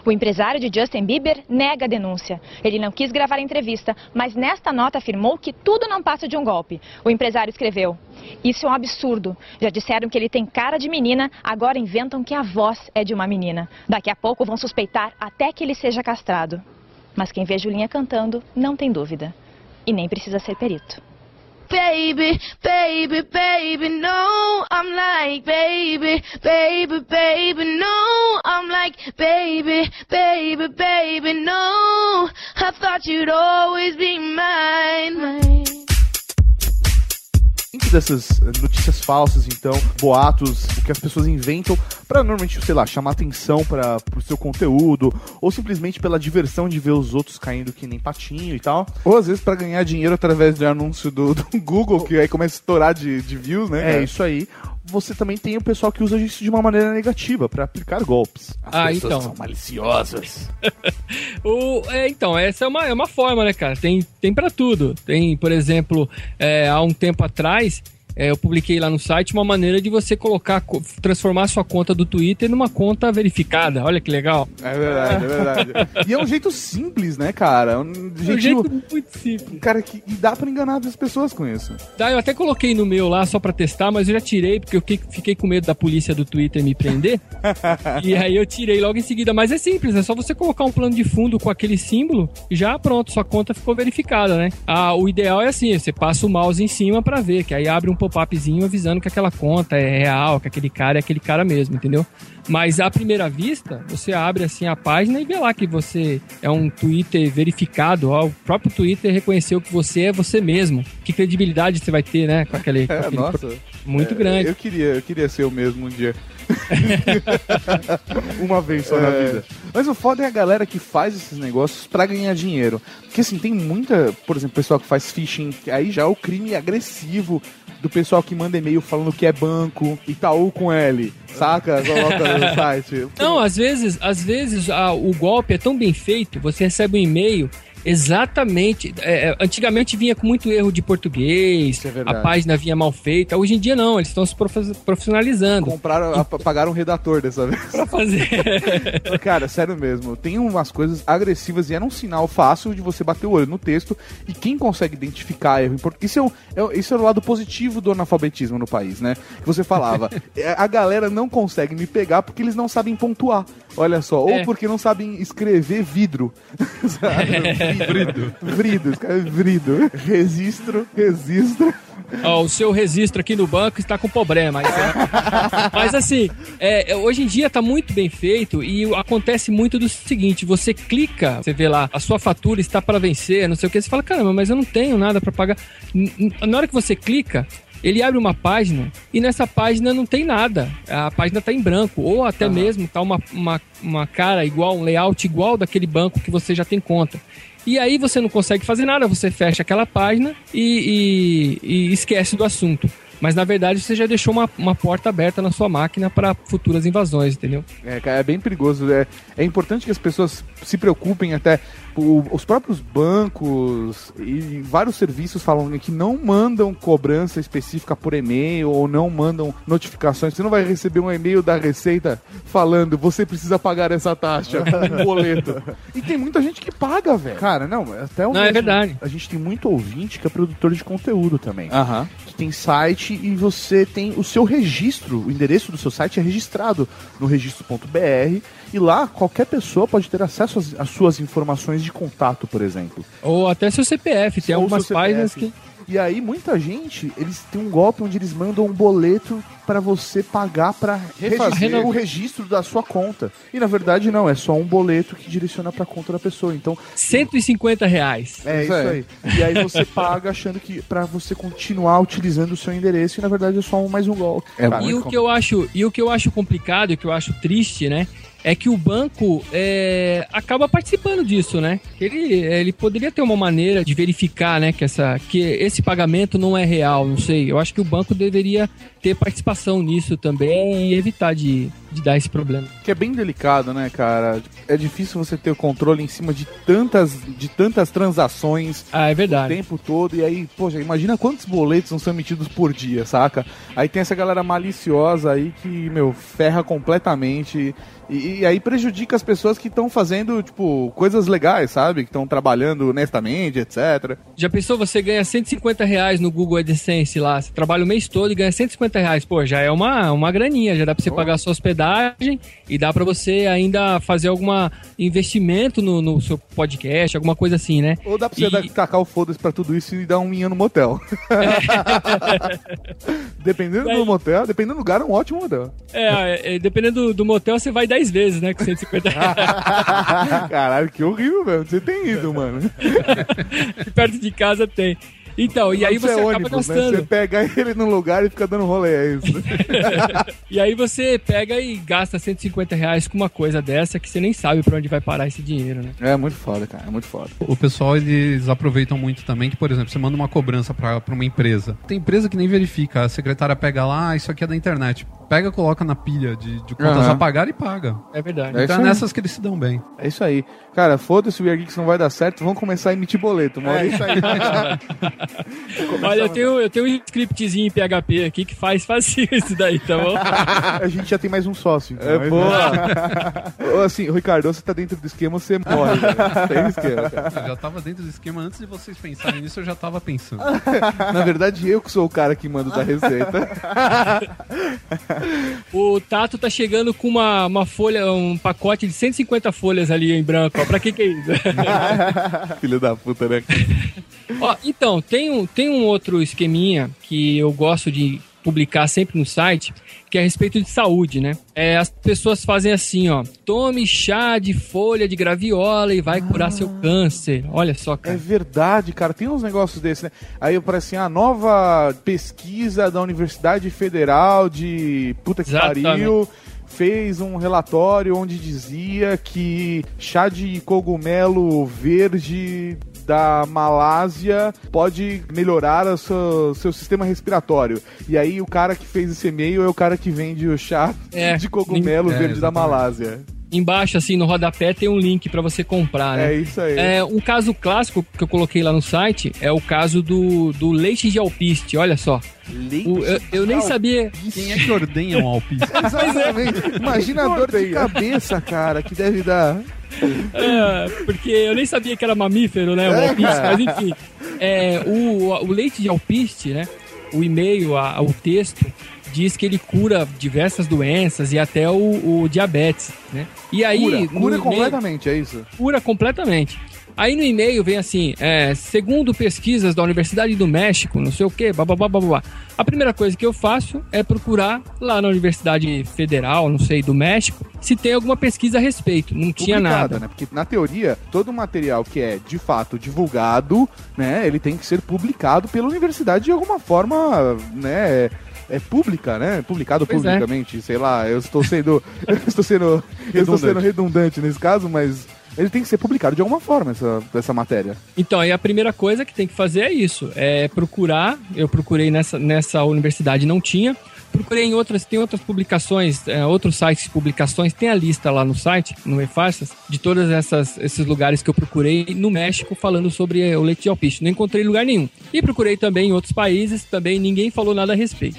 O empresário de Justin Bieber nega a denúncia. Ele não quis gravar a entrevista, mas nesta nota afirmou que tudo não passa de um golpe. O empresário escreveu: Isso é um absurdo. Já disseram que ele tem cara de menina, agora inventam que a voz é de uma menina. Daqui a pouco vão suspeitar até que ele seja castrado. Mas quem vê Julinha cantando não tem dúvida. E nem precisa ser perito. Baby, baby, baby, no. I'm like, baby, baby, baby, no. I'm like, baby, baby, baby, no. I thought you'd always be mine. Dentro dessas eh, notícias falsas, então, boatos, o que as pessoas inventam pra normalmente, sei lá, chamar atenção para pro seu conteúdo, ou simplesmente pela diversão de ver os outros caindo que nem patinho e tal. Ou às vezes pra ganhar dinheiro através de anúncio do, do Google, que aí começa a estourar de, de views, né? É cara? isso aí. Você também tem o pessoal que usa isso de uma maneira negativa pra aplicar golpes. As Ah, pessoas então. são maliciosas. O, é, então, essa é uma, é uma forma, né, cara? Tem, tem para tudo. Tem, por exemplo, é, há um tempo atrás, é, eu publiquei lá no site uma maneira de você colocar, co- transformar a sua conta do Twitter numa conta verificada. Olha que legal. É verdade, é verdade. e é um jeito simples, né, cara? Um É um jeito muito simples. Cara, que e dá pra enganar as pessoas com isso. Tá, eu até coloquei no meu lá só pra testar, mas eu já tirei porque eu fiquei, com medo da polícia do Twitter me prender. e aí eu tirei logo em seguida. Mas é simples, é só você colocar um plano de fundo com aquele símbolo e já pronto, sua conta ficou verificada, né? Ah, o ideal é assim, você passa o mouse em cima pra ver, que aí abre um pop-upzinho avisando que aquela conta é real, que aquele cara é aquele cara mesmo, entendeu? Mas à primeira vista, você abre assim a página e vê lá que você é um Twitter verificado. Ó, o próprio Twitter reconheceu que você é você mesmo. Que credibilidade você vai ter, né? Com aquele. com É, aquele nossa. pro- Muito É, grande. Eu queria, eu queria ser o mesmo um dia. Uma vez só na É. vida. Mas o foda é a galera que faz esses negócios pra ganhar dinheiro. Porque assim, tem muita, por exemplo, pessoal que faz phishing, aí já é o crime agressivo do pessoal que manda e-mail falando que é banco, Itaú com L, saca? Não, às vezes, às vezes ah, o golpe é tão bem feito, você recebe um e-mail exatamente. é, é, antigamente vinha com muito erro de português, a É verdade. página vinha mal feita. Hoje em dia não, eles estão se profissionalizando. Compraram, a- pagaram um redator dessa vez. Pra fazer. Cara, sério mesmo, tem umas coisas agressivas e era um sinal fácil de você bater o olho no texto e quem consegue identificar erro em português. Isso é, o, é, isso é o lado positivo do analfabetismo no país, né? Que você falava, é, a galera não consegue me pegar porque eles não sabem pontuar. Olha só, ou É. porque não sabem escrever vidro. Sabe? Vrido. Vrido, escreve vrido. Registro, registro. Ó, o seu registro aqui no banco está com problema. Você- Mas assim, é, é, hoje em dia tá muito bem feito e acontece muito do seguinte: você clica, você vê lá, a sua fatura está para vencer, não sei o que, você fala, caramba, mas eu não tenho nada para pagar. Na hora que você clica, ele abre uma página e nessa página não tem nada. A página tá em branco. Ou até mesmo tá uma, uma, uma cara igual, um layout igual daquele banco que você já tem conta. E aí você não consegue fazer nada, você fecha aquela página e, e- e esquece do assunto. Mas na verdade você já deixou uma, uma porta aberta na sua máquina para futuras invasões, entendeu? É, cara, é bem perigoso. É, é importante que as pessoas se preocupem até. O- os próprios bancos e vários serviços falam que não mandam cobrança específica por e-mail ou não mandam notificações. Você não vai receber um e-mail da Receita falando você precisa pagar essa taxa, um boleto. E tem muita gente que paga, velho. Cara, não, até o Não, é verdade. A gente tem muito ouvinte que é produtor de conteúdo também. Aham. Que tem site e você tem o seu registro, o endereço do seu site é registrado no registro.br e lá qualquer pessoa pode ter acesso às, às suas informações de contato, por exemplo. Ou até seu CPF, tem Ou algumas páginas que. E aí, muita gente, eles têm um golpe onde eles mandam um boleto pra você pagar pra refazer o registro da sua conta. E na verdade não, é só um boleto que direciona pra conta da pessoa. Então, 150 reais. é isso aí. E aí você paga achando que pra você continuar utilizando o seu endereço e na verdade é só mais um golpe. Cara, e o que eu acho e o que eu acho complicado e o que eu acho triste né é que o banco é, acaba participando disso né? Ele ele poderia ter uma maneira de verificar né que essa que esse pagamento não é real não sei. Eu acho que o banco deveria ter participação nisso também e evitar de, de dar esse problema Que é bem delicado, né, cara? É difícil você ter o controle em cima de tantas, de tantas transações ah é o verdade tempo todo. E aí, poxa, imagina quantos boletos não são emitidos por dia, saca? Aí tem essa galera maliciosa aí que, meu, ferra completamente. E, e aí prejudica as pessoas que estão fazendo, tipo, coisas legais, sabe? Que estão trabalhando honestamente, etc. já pensou você ganha 150 reais no Google AdSense lá você trabalha o mês todo e ganha 150 reais pô já é uma uma graninha já dá pra você pagar a sua hospedagem e dá pra você ainda fazer alguma investimento no, no seu podcast alguma coisa assim né Ou dá pra você E- dar- tacar o foda-se pra tudo isso e dar um minha no motel. dependendo do motel, dependendo do lugar, é um ótimo motel. É, é, dependendo do, do motel, você vai 10 vezes, né? Com 150 reais. Caralho, que horrível, velho. Você tem ido, mano. Perto de casa tem. Então, e aí você é acaba ônibus, né? gastando. Você pega ele num lugar e fica dando rolê, é isso. E aí você pega e gasta 150 reais com uma coisa dessa que você nem sabe pra onde vai parar esse dinheiro, né? É muito foda, cara. É muito foda. O pessoal, eles aproveitam muito também que, por exemplo, você manda uma cobrança pra, pra uma empresa. Tem empresa que nem verifica. A secretária pega lá, ah, isso aqui é da internet. Pega, coloca na pilha de, de contas Aham. a pagar e paga. É verdade. É então é nessas que eles se dão bem. É isso aí. Cara, foda-se o Weird Geeks não vai dar certo, vamos começar a emitir boleto. Uma hora É isso aí. Olha, eu tenho, eu tenho um scriptzinho em PHP aqui que faz fácil isso daí, tá bom? A gente já tem mais um sócio. Então, É boa. Ô, assim, Ricardo, você tá dentro do esquema, você morre. velho. Tem esquema, cara. Eu já tava dentro do esquema antes de vocês pensarem nisso, eu já tava pensando. Na verdade, eu que sou o cara que manda da receita. O Tato tá chegando com uma, uma folha, um pacote de 150 folhas ali em branco. Ó, pra que que é isso? Filho da puta, né? Ó, então, tem um, tem um outro esqueminha que eu gosto de publicar sempre no site, que é a respeito de saúde, né? É, as pessoas fazem assim, ó. Tome chá de folha de graviola e vai curar seu câncer. Olha só, É cara. verdade, cara. Tem uns negócios desses, né? Aí parece assim, a nova pesquisa da Universidade Federal de puta que Exatamente. pariu fez um relatório onde dizia que chá de cogumelo verde da Malásia pode melhorar o seu, seu sistema respiratório. E aí o cara que fez esse e-mail é o cara que vende o chá É, de cogumelo é, verde da exatamente. Malásia. Embaixo, assim, no rodapé, tem um link pra você comprar, né? É isso aí. É, um caso clássico que eu coloquei lá no site é o caso do, do leite de alpiste. Olha só. O- eu, eu nem sabia. Quem é que ordenha um alpiste? Exatamente. Imagina a dor de cabeça, cara, que deve dar. É, porque eu nem sabia que era mamífero, né? O É, alpiste, mas enfim. É, o, o leite de alpiste, né? O e-mail, a- o texto, diz que ele cura diversas doenças e até o, o diabetes, né? E aí. Cura, cura completamente, é isso? cura completamente. Aí no e-mail vem assim, é, segundo pesquisas da Universidade do México, não sei o quê, bababá, bababá. A primeira coisa que eu faço é procurar lá na Universidade Federal, não sei, do México, se tem alguma pesquisa a respeito. Não tinha nada. né? Porque na teoria, todo material que é de fato divulgado, né, ele tem que ser publicado pela universidade de alguma forma, né, é, é pública, né? Publicado Pois é. publicamente, sei lá, eu estou sendo eu estou sendo eu estou sendo redundante nesse caso, mas ele tem que ser publicado de alguma forma essa, essa matéria. Então, aí a primeira coisa que tem que fazer é isso, é procurar. Eu procurei nessa, nessa universidade, não tinha. Procurei em outras, tem outras publicações, é, outros sites de publicações, tem a lista lá no site, no E-Farsas, de todos esses lugares que eu procurei no México falando sobre eh, o leite de alpiste. Não encontrei lugar nenhum. E procurei também em outros países, também ninguém falou nada a respeito.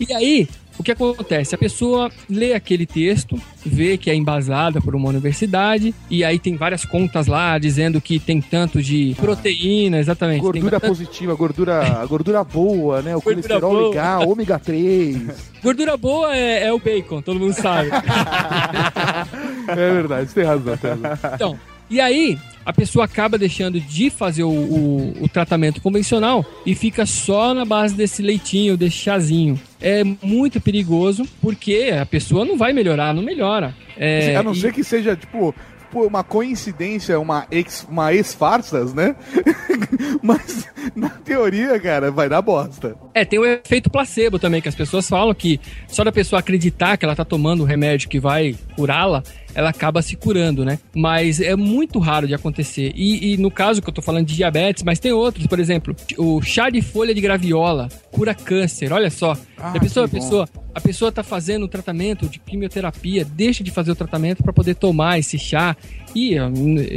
E aí, o que acontece? A pessoa lê aquele texto, vê que é embasada por uma universidade, e aí tem várias contas lá dizendo que tem tanto de proteína, exatamente. Gordura bastante- positiva, gordura, gordura boa, né? O Gordura colesterol boa. legal, ômega 3. Gordura boa é, é o bacon, todo mundo sabe. é verdade, você tem razão, tem razão. Então, e aí a pessoa acaba deixando de fazer o, o- o tratamento convencional e fica só na base desse leitinho, desse chazinho. É muito perigoso porque a pessoa não vai melhorar, não melhora. É, a não e- ser que seja, tipo, uma coincidência, uma ex, uma ex-farsas, né? Mas, na teoria, cara, vai dar bosta. É, tem o efeito placebo também, que as pessoas falam que só da pessoa acreditar que ela tá tomando um remédio que vai curá-la, ela acaba se curando, né? Mas é muito raro de acontecer. E, e no caso que eu tô falando de diabetes, mas tem outros, por exemplo, o chá de folha de graviola cura câncer, olha só. Ah, a pessoa, a pessoa, a pessoa tá fazendo um tratamento de quimioterapia, deixa de fazer o tratamento para poder tomar esse chá e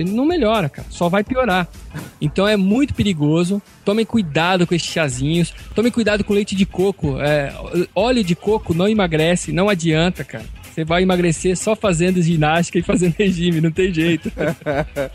não melhora, cara, só vai piorar. Então é muito perigoso. Tomem cuidado com esses chazinhos. Tomem cuidado com leite de coco. É, óleo de coco não emagrece, não adianta, cara. Você vai emagrecer só fazendo ginástica e fazendo regime, não tem jeito. É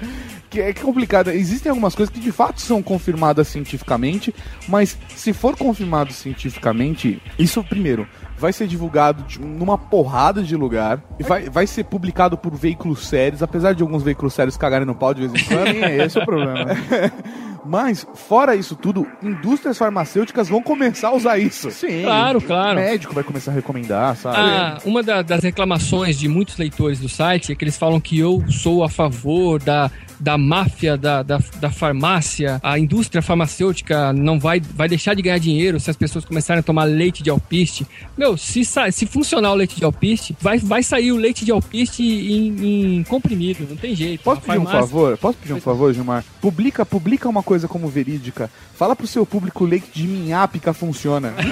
que é complicado. Existem algumas coisas que de fato são confirmadas cientificamente, mas se for confirmado cientificamente, isso primeiro vai ser divulgado de- numa porrada de lugar e vai, vai ser publicado por veículos sérios, apesar de alguns veículos sérios cagarem no pau de vez em quando. Sim, é esse o problema. Mas, fora isso tudo, indústrias farmacêuticas vão começar a usar isso. Sim. Claro, claro. O médico vai começar a recomendar, sabe? Ah, uma da- das reclamações de muitos leitores do site é que eles falam que eu sou a favor da, da máfia da, da, da farmácia, a indústria farmacêutica não vai, vai deixar de ganhar dinheiro se as pessoas começarem a tomar leite de alpiste. Meu, se, se funcionar o leite de alpiste, vai, vai sair o leite de alpiste em, em comprimido, não tem jeito. Posso pedir um farmácia- favor? Posso pedir um favor, Gilmar? Publica, publica uma coisa como verídica. Fala pro seu público leite de minhápica funciona.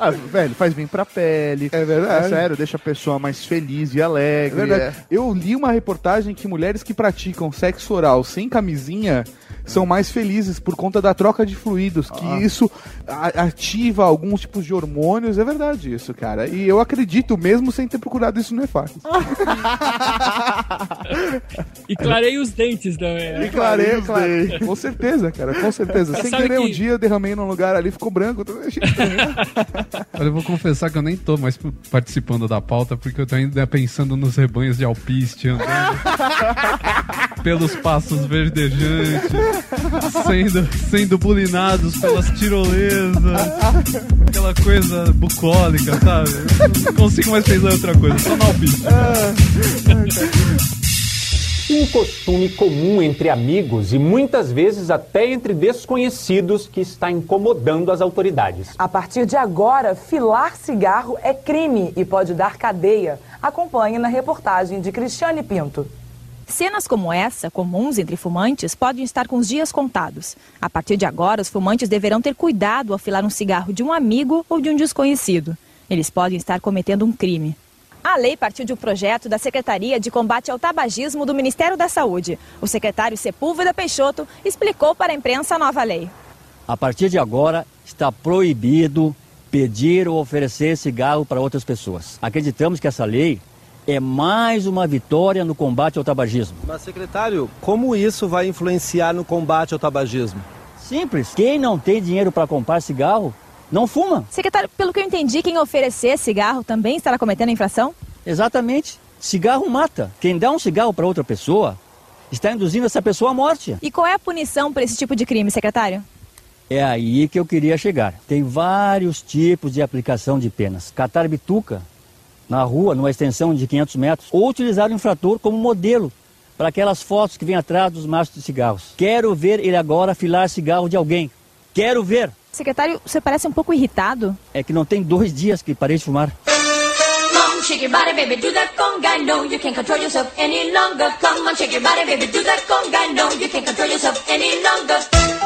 Ah, velho, faz bem pra pele. É verdade. É sério, deixa a pessoa mais feliz e É alegre. verdade. Eu li uma reportagem que mulheres que praticam sexo oral sem camisinha são mais felizes por conta da troca de fluidos, que Ah. isso ativa alguns tipos de hormônios. É verdade isso, cara. E eu acredito mesmo sem ter procurado isso no EFAC. E clarei os dentes também. E clarei, clarei. Com certeza, cara, com certeza. Sem Sabe querer um que- dia eu derramei num lugar ali, ficou branco. Olha, eu vou confessar que eu nem tô mais participando da pauta porque eu tô ainda pensando nos rebanhos de alpiste andando pelos passos verdejantes, sendo, sendo bulinados pelas tirolesas, aquela coisa bucólica, sabe? Eu não consigo mais pensar em outra coisa, só no alpiste. Um costume comum entre amigos e muitas vezes até entre desconhecidos que está incomodando as autoridades. A partir de agora, filar cigarro é crime e pode dar cadeia. Acompanhe na reportagem de Cristiane Pinto. Cenas como essa, comuns entre fumantes, podem estar com os dias contados. A partir de agora, os fumantes deverão ter cuidado ao filar um cigarro de um amigo ou de um desconhecido. Eles podem estar cometendo um crime. A lei partiu de um projeto da Secretaria de Combate ao Tabagismo do Ministério da Saúde. O secretário Sepúlveda Peixoto explicou para a imprensa a nova lei. A partir de agora, está proibido pedir ou oferecer cigarro para outras pessoas. Acreditamos que essa lei é mais uma vitória no combate ao tabagismo. Mas, secretário, como isso vai influenciar no combate ao tabagismo? Simples. Quem não tem dinheiro para comprar cigarro, não fuma. Secretário, pelo que eu entendi, quem oferecer cigarro também estará cometendo infração? Exatamente. Cigarro mata. Quem dá um cigarro para outra pessoa está induzindo essa pessoa à morte. E qual é a punição por esse tipo de crime, secretário? É aí que eu queria chegar. Tem vários tipos de aplicação de penas. Catar bituca na rua, numa extensão de 500 metros, ou utilizar o infrator como modelo para aquelas fotos que vêm atrás dos maços de cigarros. Quero ver ele agora afilar cigarro de alguém. Quero ver. Secretário, você parece um pouco irritado. É que não tem dois dias que parei de fumar. Come on, shake your body, baby, do that conga. No, you can't control yourself any longer. Come on, shake your body, baby, do that conga. No, you can't control yourself any longer.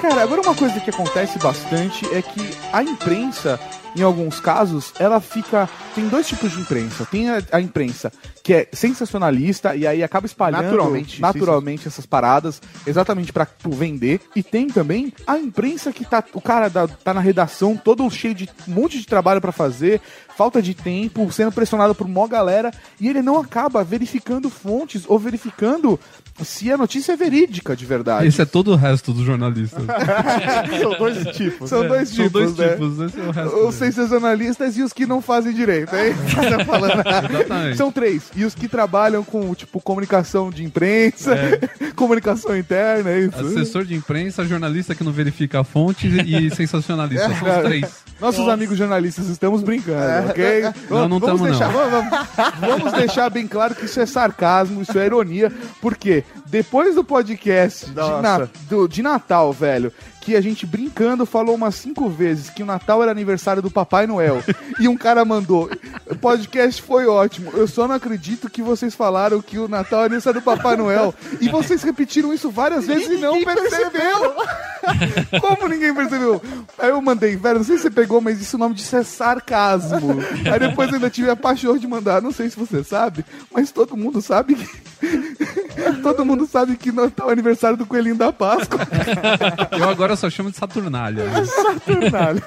Cara, agora uma coisa que acontece bastante é que a imprensa, em alguns casos, ela fica. Tem dois tipos de imprensa. Tem a, a imprensa que é sensacionalista e aí acaba espalhando Naturalmente, naturalmente essas paradas, exatamente pra tipo, vender. E tem também a imprensa que tá. O cara da- tá na redação todo cheio de um monte de trabalho pra fazer, falta de tempo, sendo pressionado por mó galera, e ele não acaba verificando fontes ou verificando se a notícia é verídica de verdade. Esse é todo o resto dos jornalistas. São dois tipos. São dois São tipos, dois né? tipos, esse é o resto Os sensacionalistas e os que não fazem direito, é isso que tá falando. Exatamente. São três. E os que trabalham com, tipo, comunicação de imprensa, comunicação interna, é isso. Assessor de imprensa, jornalista que não verifica a fonte e sensacionalista. São os três. Nossos amigos jornalistas estamos brincando, É. ok? Não, não deixar, não. Vamos, vamos- vamos deixar bem claro que isso é sarcasmo, isso é ironia, porque depois do podcast de. Na- do- de Natal, velho, que a gente brincando falou umas cinco vezes que o Natal era aniversário do Papai Noel, e um cara mandou, o podcast foi ótimo, eu só não acredito que vocês falaram que o Natal é aniversário do Papai Noel, e vocês repetiram isso várias vezes e, não perceberam. Como ninguém percebeu? Aí eu mandei, velho, não sei se você pegou, mas isso o nome disso é sarcasmo. Aí depois eu ainda tive a paixão de mandar, não sei se você sabe, mas todo mundo sabe que. todo mundo sabe que Natal é aniversário do Coelhinho da Páscoa. Eu agora só chamo de Saturnalha. Saturnalha.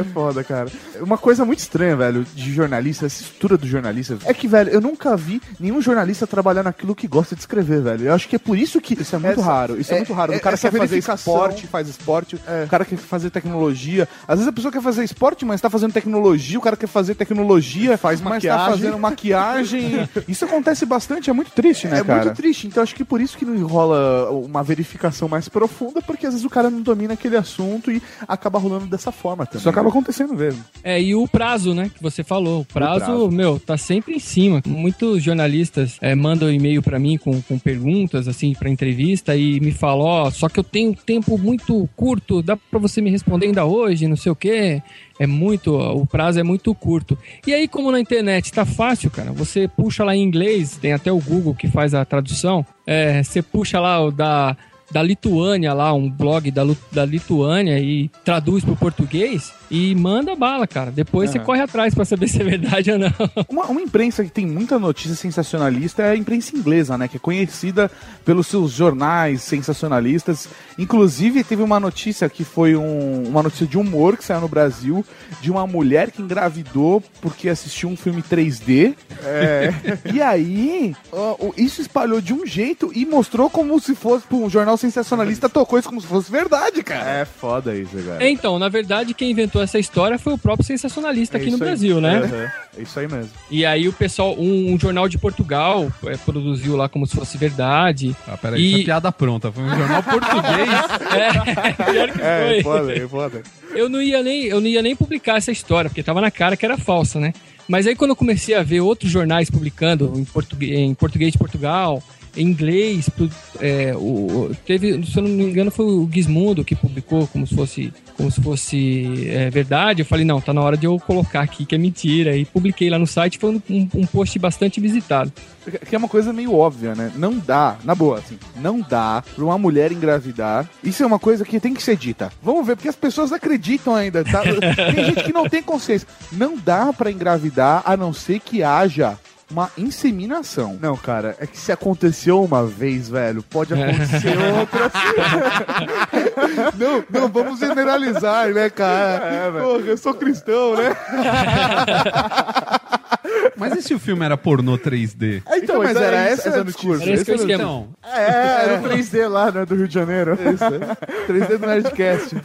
É foda, cara. Uma coisa muito estranha, velho, de jornalista, essa estrutura do jornalista, é que, velho, eu nunca vi nenhum jornalista trabalhar naquilo que gosta de escrever, velho. Eu acho que é por isso que. Isso é muito raro, isso é muito raro. O cara essa quer fazer esporte, faz esporte, o cara quer fazer tecnologia. Às vezes a pessoa quer fazer esporte, mas tá fazendo tecnologia, o cara quer fazer tecnologia, faz mas tá maquiagem. fazendo maquiagem. Isso acontece bastante, é muito triste, né, É cara? muito triste. Então acho que por isso que não rola uma verificação mais profunda, porque às vezes o cara não domina aquele assunto e acaba rolando dessa forma também. Isso acaba acontecendo mesmo. É, e o prazo, né, que você falou. O prazo, prazo. meu, tá sempre em cima. Muitos jornalistas é, mandam e-mail pra mim com, com perguntas, assim, pra entrevista e me falam, ó, só que eu tenho um tempo muito curto, dá pra você me responder ainda hoje, não sei o quê. É muito, o prazo é muito curto. E aí, como na internet tá fácil, cara, você puxa lá em inglês, tem até o Google que faz a tradução, é, você puxa lá o da da Lituânia lá, um blog da, da Lituânia e traduz pro português e manda bala, cara. Depois você Aham. corre atrás pra saber se é verdade ou não. Uma, uma imprensa que tem muita notícia sensacionalista é a imprensa inglesa, né? Que é conhecida pelos seus jornais sensacionalistas. Inclusive, teve uma notícia que foi um- uma notícia de humor que saiu no Brasil de uma mulher que engravidou porque assistiu um filme 3D. É. e aí, isso espalhou de um jeito e mostrou como se fosse pô, um jornal sensacionalista tocou isso como se fosse verdade, cara. É foda isso, cara. É, Então, na verdade, quem inventou essa história foi o próprio sensacionalista aqui no aí. Brasil, né? Aham, É isso aí mesmo. E aí o pessoal, um, um jornal de Portugal é, produziu lá como se fosse verdade. Ah, peraí, isso é piada pronta. Foi um jornal português. É, pior que É, foi. foda, é foda. Eu não ia nem, eu não ia nem publicar essa história, porque tava na cara que era falsa, né? Mas aí quando eu comecei a ver outros jornais publicando em português, em português de Portugal, em inglês, pro- é, o, teve, se eu não me engano, foi o Gizmundo que publicou como se fosse, como se fosse é, verdade. Eu falei, não, tá na hora de eu colocar aqui que é mentira. E publiquei lá no site, foi um, um- um post bastante visitado. Que é uma coisa meio óbvia, né? Não dá, na boa, assim, não dá pra uma mulher engravidar. Isso é uma coisa que tem que ser dita. Vamos ver, porque as pessoas acreditam ainda, tá? Tem gente que não tem consciência. Não dá pra engravidar a não ser que haja uma inseminação. Não, cara, é que se aconteceu uma vez, velho, pode acontecer outra. não, não, vamos generalizar, né, cara? É. Porra, eu sou cristão, né? Mas e se o filme era pornô 3D? Então, mas era essa essa. Era esse que é o Esse era o-. Então, É, era o 3D lá, né, do Rio de Janeiro. Isso, é. 3D do Nerdcast.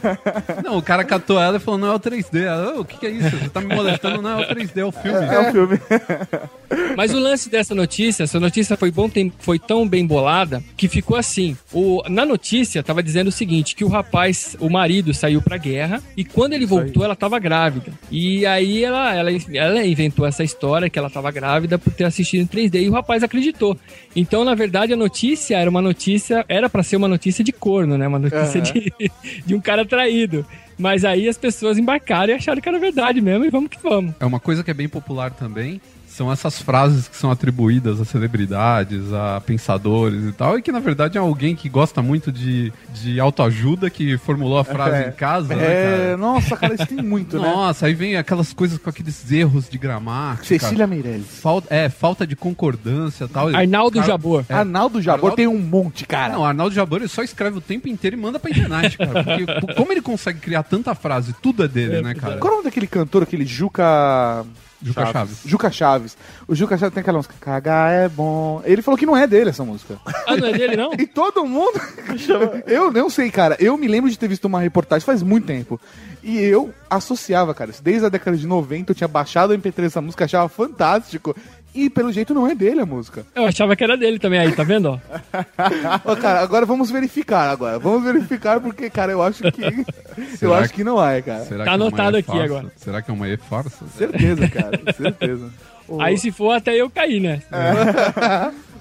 não, o cara catou ela e falou, não é o 3D. Ela, "Ô, o que, que é isso? Você tá me molestando? Não, é o 3D, é o filme. É o filme. Mas o lance dessa notícia, essa notícia foi, bom, tem- foi tão bem bolada que ficou assim. O, na notícia tava dizendo o seguinte: que o rapaz, o marido, saiu pra guerra e quando ele voltou, ela tava grávida. E aí ela, ela, ela inventou essa história que ela tava grávida por ter assistido em 3D e o rapaz acreditou. Então, na verdade, a notícia era uma notícia, era pra ser uma notícia de corno, né? Uma notícia Aham. de, de um cara traído. Mas aí as pessoas embarcaram e acharam que era verdade mesmo e vamos que vamos. É uma coisa que é bem popular também. São essas frases que são atribuídas a celebridades, a pensadores e tal, e que na verdade é alguém que gosta muito de, de autoajuda, que formulou a frase É. em casa, né, É, cara? nossa, cara, isso tem muito, né? Nossa, aí vem aquelas coisas com aqueles erros de gramática. Cecília Meirelles. Falta, é, falta de concordância e tal. Arnaldo Cara- Jabor. É. Arnaldo Jabor Arnaldo- tem um monte, cara. Não, Arnaldo Jabor ele só escreve o tempo inteiro e manda pra internet, cara. Porque como ele consegue criar tanta frase, tudo é dele, né, cara? Qual é o nome daquele cantor, aquele Juca... Juca Chaves. Juca Chaves. O Juca Chaves tem aquela música, cagar é bom. Ele falou que não é dele essa música. Ah, não é dele, não? E todo mundo. eu não sei, cara. Eu me lembro de ter visto uma reportagem faz muito tempo. E eu associava, cara. Desde a década de 90 eu tinha baixado o MP3 dessa música, achava fantástico. E pelo jeito não é dele a música. Eu achava que era dele também aí, tá vendo? ó? Ô, cara, agora vamos verificar agora. Vamos verificar porque, cara, eu acho que. eu acho que- não é, cara. Será Tá que é uma anotado aqui E-farsa? agora. Será que é uma E-farsa? Certeza, cara. Certeza. O- Aí se for até eu cair, né?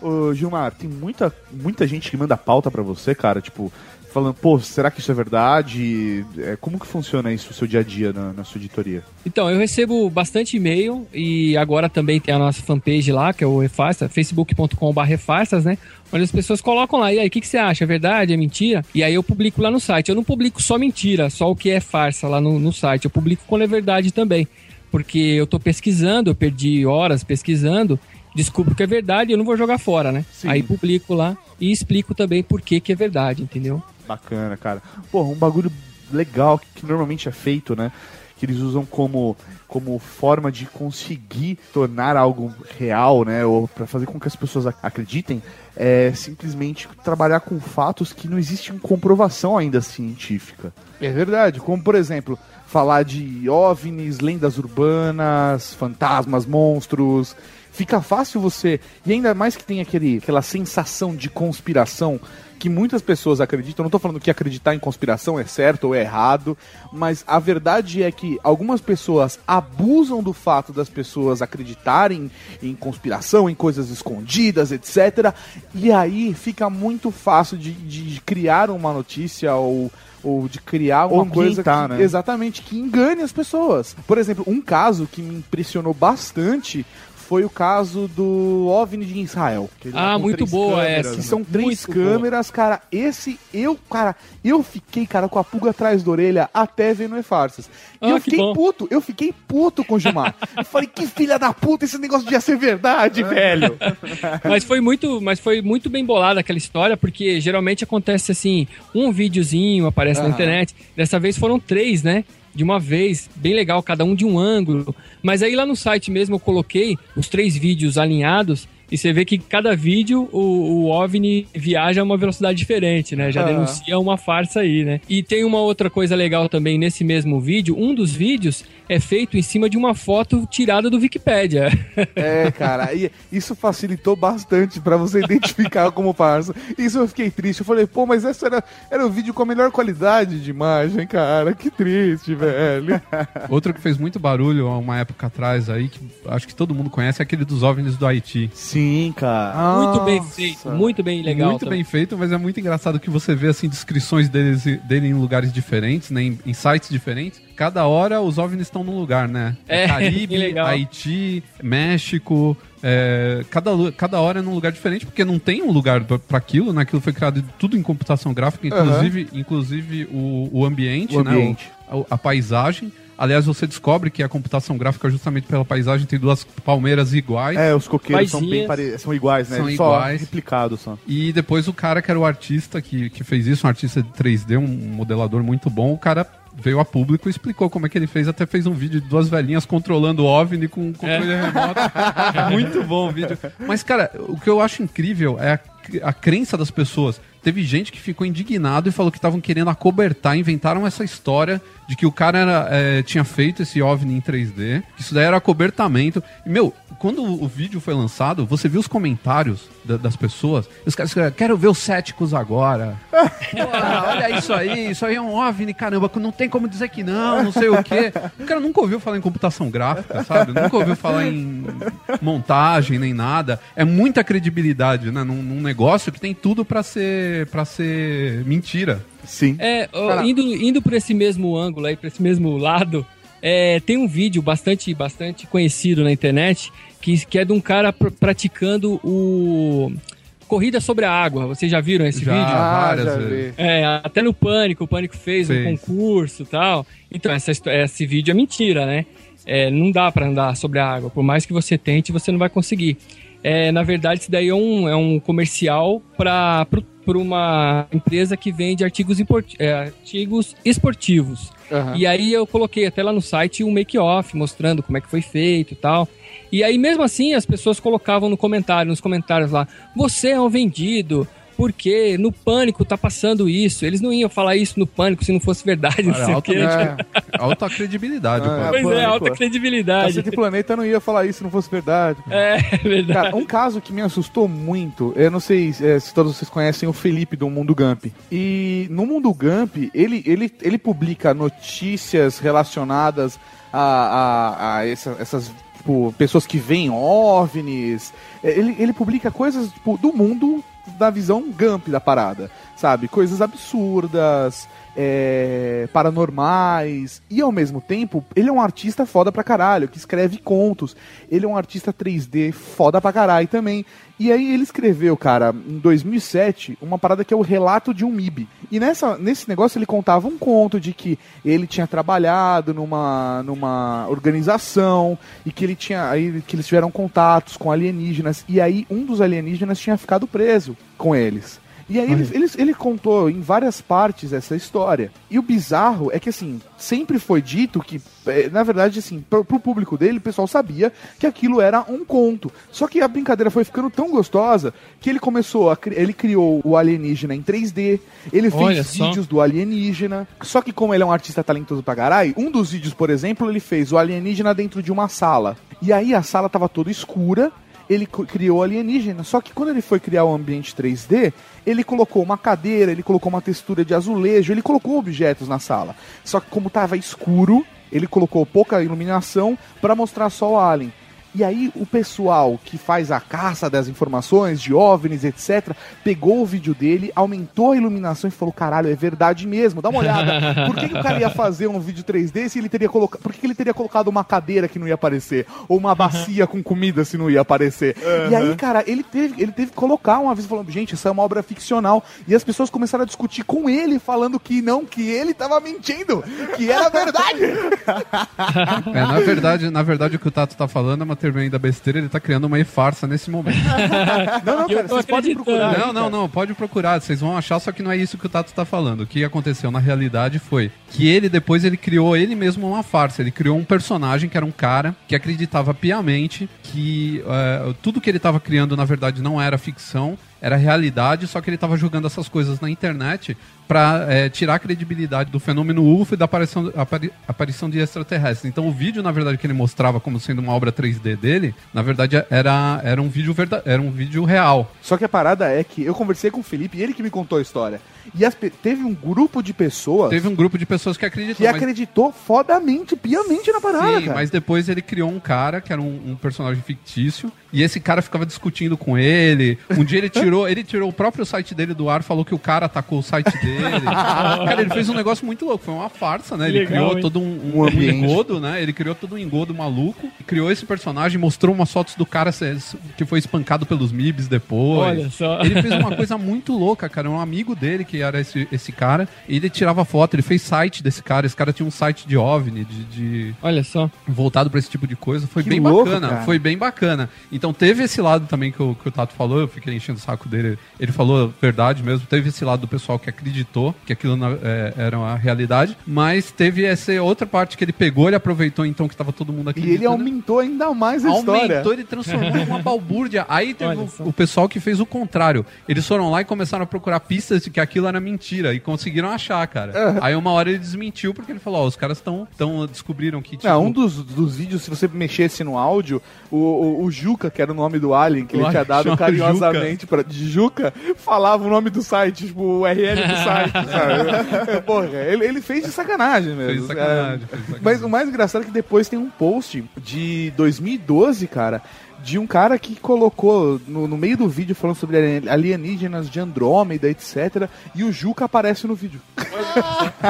Ô, Gilmar, tem muita, muita gente que manda pauta pra você, cara, tipo, falando, pô, será que isso é verdade? É, como que funciona isso no seu dia a dia na, na sua editoria? Então, eu recebo bastante e-mail e agora também tem a nossa fanpage lá, que é o Refarsa, facebook.com.br Refarsas, né? Onde as pessoas colocam lá, e aí, o que, que você acha? É verdade? É mentira? E aí eu publico lá no site. Eu não publico só mentira, só o que é farsa lá no, no site. Eu publico quando é verdade também. Porque eu tô pesquisando, eu perdi horas pesquisando, descubro que é verdade e eu não vou jogar fora, né? Aí publico lá e explico também por que, que é verdade, entendeu? Bacana, cara. Porra, um bagulho legal que, normalmente é feito, né? Que eles usam como, como forma de conseguir tornar algo real, né? Ou pra fazer com que as pessoas ac- acreditem, é simplesmente trabalhar com fatos que não existe comprovação ainda científica. É verdade, como por exemplo, falar de OVNIs, lendas urbanas, fantasmas, monstros. Fica fácil você. E ainda mais que tem aquele, aquela sensação de conspiração que muitas pessoas acreditam. Não tô falando que acreditar em conspiração é certo ou é errado, mas a verdade é que algumas pessoas abusam do fato das pessoas acreditarem em conspiração, em coisas escondidas, etc. E aí fica muito fácil de, de criar uma notícia ou, ou de criar uma coisa que, né? exatamente que engane as pessoas. Por exemplo, um caso que me impressionou bastante foi o caso do OVNI de Israel. Ah, tá com muito boa câmeras, essa, Que são muito três boa. câmeras, cara. Esse, eu, cara, eu fiquei, cara, com a pulga atrás da orelha até ver no E-Farsas. E Ah, eu que fiquei bom. puto, eu fiquei puto com o Gilmar. eu falei, que filha da puta, esse negócio devia ser verdade, velho. mas foi muito, mas foi muito bem bolada aquela história, porque geralmente acontece assim, um videozinho aparece na Aham. internet. Dessa vez foram três, né? De uma vez, bem legal, cada um de um ângulo. Mas aí lá no site mesmo eu coloquei os três vídeos alinhados e você vê que cada vídeo o, o OVNI viaja a uma velocidade diferente, né? Já Aham. denuncia uma farsa aí, né? E tem uma outra coisa legal também nesse mesmo vídeo. Um dos vídeos é feito em cima de uma foto tirada do Wikipedia. É, cara, e isso facilitou bastante pra você identificar como parça. Isso eu fiquei triste. Eu falei, pô, mas essa era, era o vídeo com a melhor qualidade de imagem, cara. Que triste, velho. Outro que fez muito barulho há uma época atrás aí, que acho que todo mundo conhece, é aquele dos OVNIs do Haiti. Sim, cara. Muito bem feito, muito bem legal. Muito também. bem feito, mas é muito engraçado que você vê assim descrições deles, dele em lugares diferentes, né, em, em sites diferentes. Cada hora os OVNIs estão num lugar, né? É, Caribe, legal. Haiti, México. é, cada, cada hora é num lugar diferente, porque não tem um lugar pra- pra aquilo, né? Aquilo foi criado tudo em computação gráfica, inclusive, inclusive o, o ambiente, O né? ambiente. O- a, a paisagem. Aliás, você descobre que a computação gráfica, justamente pela paisagem, tem duas palmeiras iguais. É, os coqueiros são, bem pare... são iguais, né? São só iguais. replicados só. E depois o cara que era o artista que, que fez isso, um artista de 3D, um modelador muito bom, o cara veio a público e explicou como é que ele fez, até fez um vídeo de duas velhinhas controlando o OVNI com um controle remoto. muito bom o vídeo. Mas, cara, o que eu acho incrível é a, a crença das pessoas. Teve gente que ficou indignado e falou que estavam querendo acobertar, inventaram essa história de que o cara era, é, tinha feito esse OVNI em 3D, que isso daí era acobertamento. E, meu, quando o vídeo foi lançado, você viu os comentários da- das pessoas, e os caras escreveram, quero ver os céticos agora. Porra, olha isso aí, isso aí é um OVNI, caramba, não tem como dizer que não, não sei o quê. O cara nunca ouviu falar em computação gráfica, sabe? Nunca ouviu falar em montagem nem nada. É muita credibilidade, né? Num, num negócio que tem tudo pra ser, pra ser mentira. Sim. É, ó, indo, indo por esse mesmo ângulo aí, pra esse mesmo lado, é, tem um vídeo bastante, bastante conhecido na internet que, que é de um cara pr- praticando o. Corrida sobre a água. Vocês já viram esse Já, vídeo? várias já vezes. É, até no Pânico, o Pânico fez, um Fez. concurso e tal. Então, essa, esse vídeo é mentira, né? É, não dá pra andar sobre a água. Por mais que você tente, você não vai conseguir. É, na verdade, isso daí é um, é um comercial para uma empresa que vende artigos, é, artigos esportivos. Aham. E aí eu coloquei até lá no site um make-off mostrando como é que foi feito e tal. E aí mesmo assim as pessoas colocavam no comentário, nos comentários lá, você é um vendido, porque no pânico tá passando isso. Eles não iam falar isso no pânico se não fosse verdade, não Olha, sei o alta, quê. É. alta credibilidade, pô. Pois é, alta credibilidade. Cacete Planeta não ia falar isso se não fosse verdade. É, verdade. Cara, um caso que me assustou muito, eu não sei é, se todos vocês conhecem o Felipe do Mundo Gump. E no Mundo Gump, ele, ele, ele publica notícias relacionadas a, a, a essa- essas tipo, pessoas que veem OVNIs. É, Ele, ele publica coisas tipo, do mundo da visão Gump da parada, sabe? Coisas absurdas, é, paranormais. E ao mesmo tempo, ele é um artista foda pra caralho, que escreve contos. Ele é um artista 3D foda pra caralho também. E aí ele escreveu, cara, em 2007, uma parada que é o relato de um MIB. E nessa, nesse negócio ele contava um conto de que ele tinha trabalhado numa, numa organização e que ele tinha aí que eles tiveram contatos com alienígenas e aí um dos alienígenas tinha ficado preso com eles. E aí ele, ele, ele contou em várias partes essa história. E o bizarro é que, assim, sempre foi dito que, eh, na verdade, assim, pro, pro público dele, o pessoal sabia que aquilo era um conto. Só que a brincadeira foi ficando tão gostosa que ele começou a. Ele criou o alienígena em 3D, ele fez Olha só. vídeos do alienígena. Só que, como ele é um artista talentoso pra caralho, um dos vídeos, por exemplo, ele fez o alienígena dentro de uma sala. E aí a sala tava toda escura ele criou alienígena. Só que quando ele foi criar o ambiente 3D, ele colocou uma cadeira, ele colocou uma textura de azulejo, ele colocou objetos na sala. Só que como estava escuro, ele colocou pouca iluminação para mostrar só o alien. E aí o pessoal que faz a caça das informações, de OVNIs, etc., pegou o vídeo dele, aumentou a iluminação e falou: caralho, é verdade mesmo, dá uma olhada. Por que, que o cara ia fazer um vídeo 3D se ele teria colocado. Por que, que ele teria colocado uma cadeira que não ia aparecer? Ou uma bacia com comida se não ia aparecer? E aí, cara, ele teve, ele teve que colocar uma vez falando, gente, isso é uma obra ficcional. E as pessoas começaram a discutir com ele, falando que não, que ele tava mentindo, que era verdade. É, na verdade, na verdade, o que o Tato tá falando é uma tremenda besteira, ele tá criando uma farsa nesse momento. não, não, cara, vocês podem procurar. Não, não, não, pode procurar, vocês vão achar, só que não é isso que o Tato tá falando. O que aconteceu na realidade foi que ele depois ele criou ele mesmo uma farsa, ele criou um personagem que era um cara que acreditava piamente que eh, tudo que ele tava criando na verdade não era ficção, era realidade, só que ele tava jogando essas coisas na internet pra eh, tirar a credibilidade do fenômeno UFO e da aparição, apari- aparição de extraterrestres. Então o vídeo, na verdade, que ele mostrava como sendo uma obra 3D dele, na verdade era, era um vídeo verda- era um vídeo real. Só que a parada é que eu conversei com o Felipe e ele que me contou a história. E as teve um grupo de pessoas Teve um grupo de pessoas que acreditou. que mas- acreditou fodamente, piamente na parada, Sim, cara. mas depois ele criou um cara que era um, um personagem fictício e esse cara ficava discutindo com ele. Um dia ele tirou, ele tirou o próprio site dele do ar, falou que o cara atacou o site dele. cara, ele fez um negócio muito louco, foi uma farsa, né? Ele Legal, criou hein? todo um, Um um engodo, né? Ele criou todo um engodo maluco, criou esse personagem, mostrou umas fotos do cara que foi espancado pelos MIBs depois. Olha só. Ele fez uma coisa muito louca, cara. Um amigo dele, que era esse, esse cara, e ele tirava foto, ele fez site desse cara. Esse cara tinha um site de OVNI, de. de- Olha só. Voltado pra esse tipo de coisa. Foi Que bem louco, bacana. cara. Foi bem bacana. Então teve esse lado também que o, que o Tato falou, eu fiquei enchendo o saco dele. Ele falou a verdade mesmo. Teve esse lado do pessoal que acreditou que aquilo na- é, era uma realidade. Mas teve essa outra parte que ele pegou, ele aproveitou então que tava todo mundo E acreditando. ele aumentou ainda mais a história. Aumentou, ele transformou em uma balbúrdia. Aí teve o, o pessoal que fez o contrário. Eles foram lá e começaram a procurar pistas de que aquilo era mentira. E conseguiram achar, cara. Aí uma hora ele desmentiu, porque ele falou, ó, os caras estão tão, descobriram que, tipo... Não, um dos, dos vídeos, se você mexesse no áudio, o, o, o Juca, que era o nome do Alien, que O ele tinha dado carinhosamente pra, de Juca, falava o nome do site, tipo, o URL do site, sabe? Porra, ele, ele fez de sacanagem mesmo. Fez sacanagem, É. fez de sacanagem. Mas o mais engraçado é que depois tem um post de 2012, cara, de um cara que colocou no, no meio do vídeo falando sobre alien- alienígenas de Andrômeda, etc. E o Juca aparece no vídeo.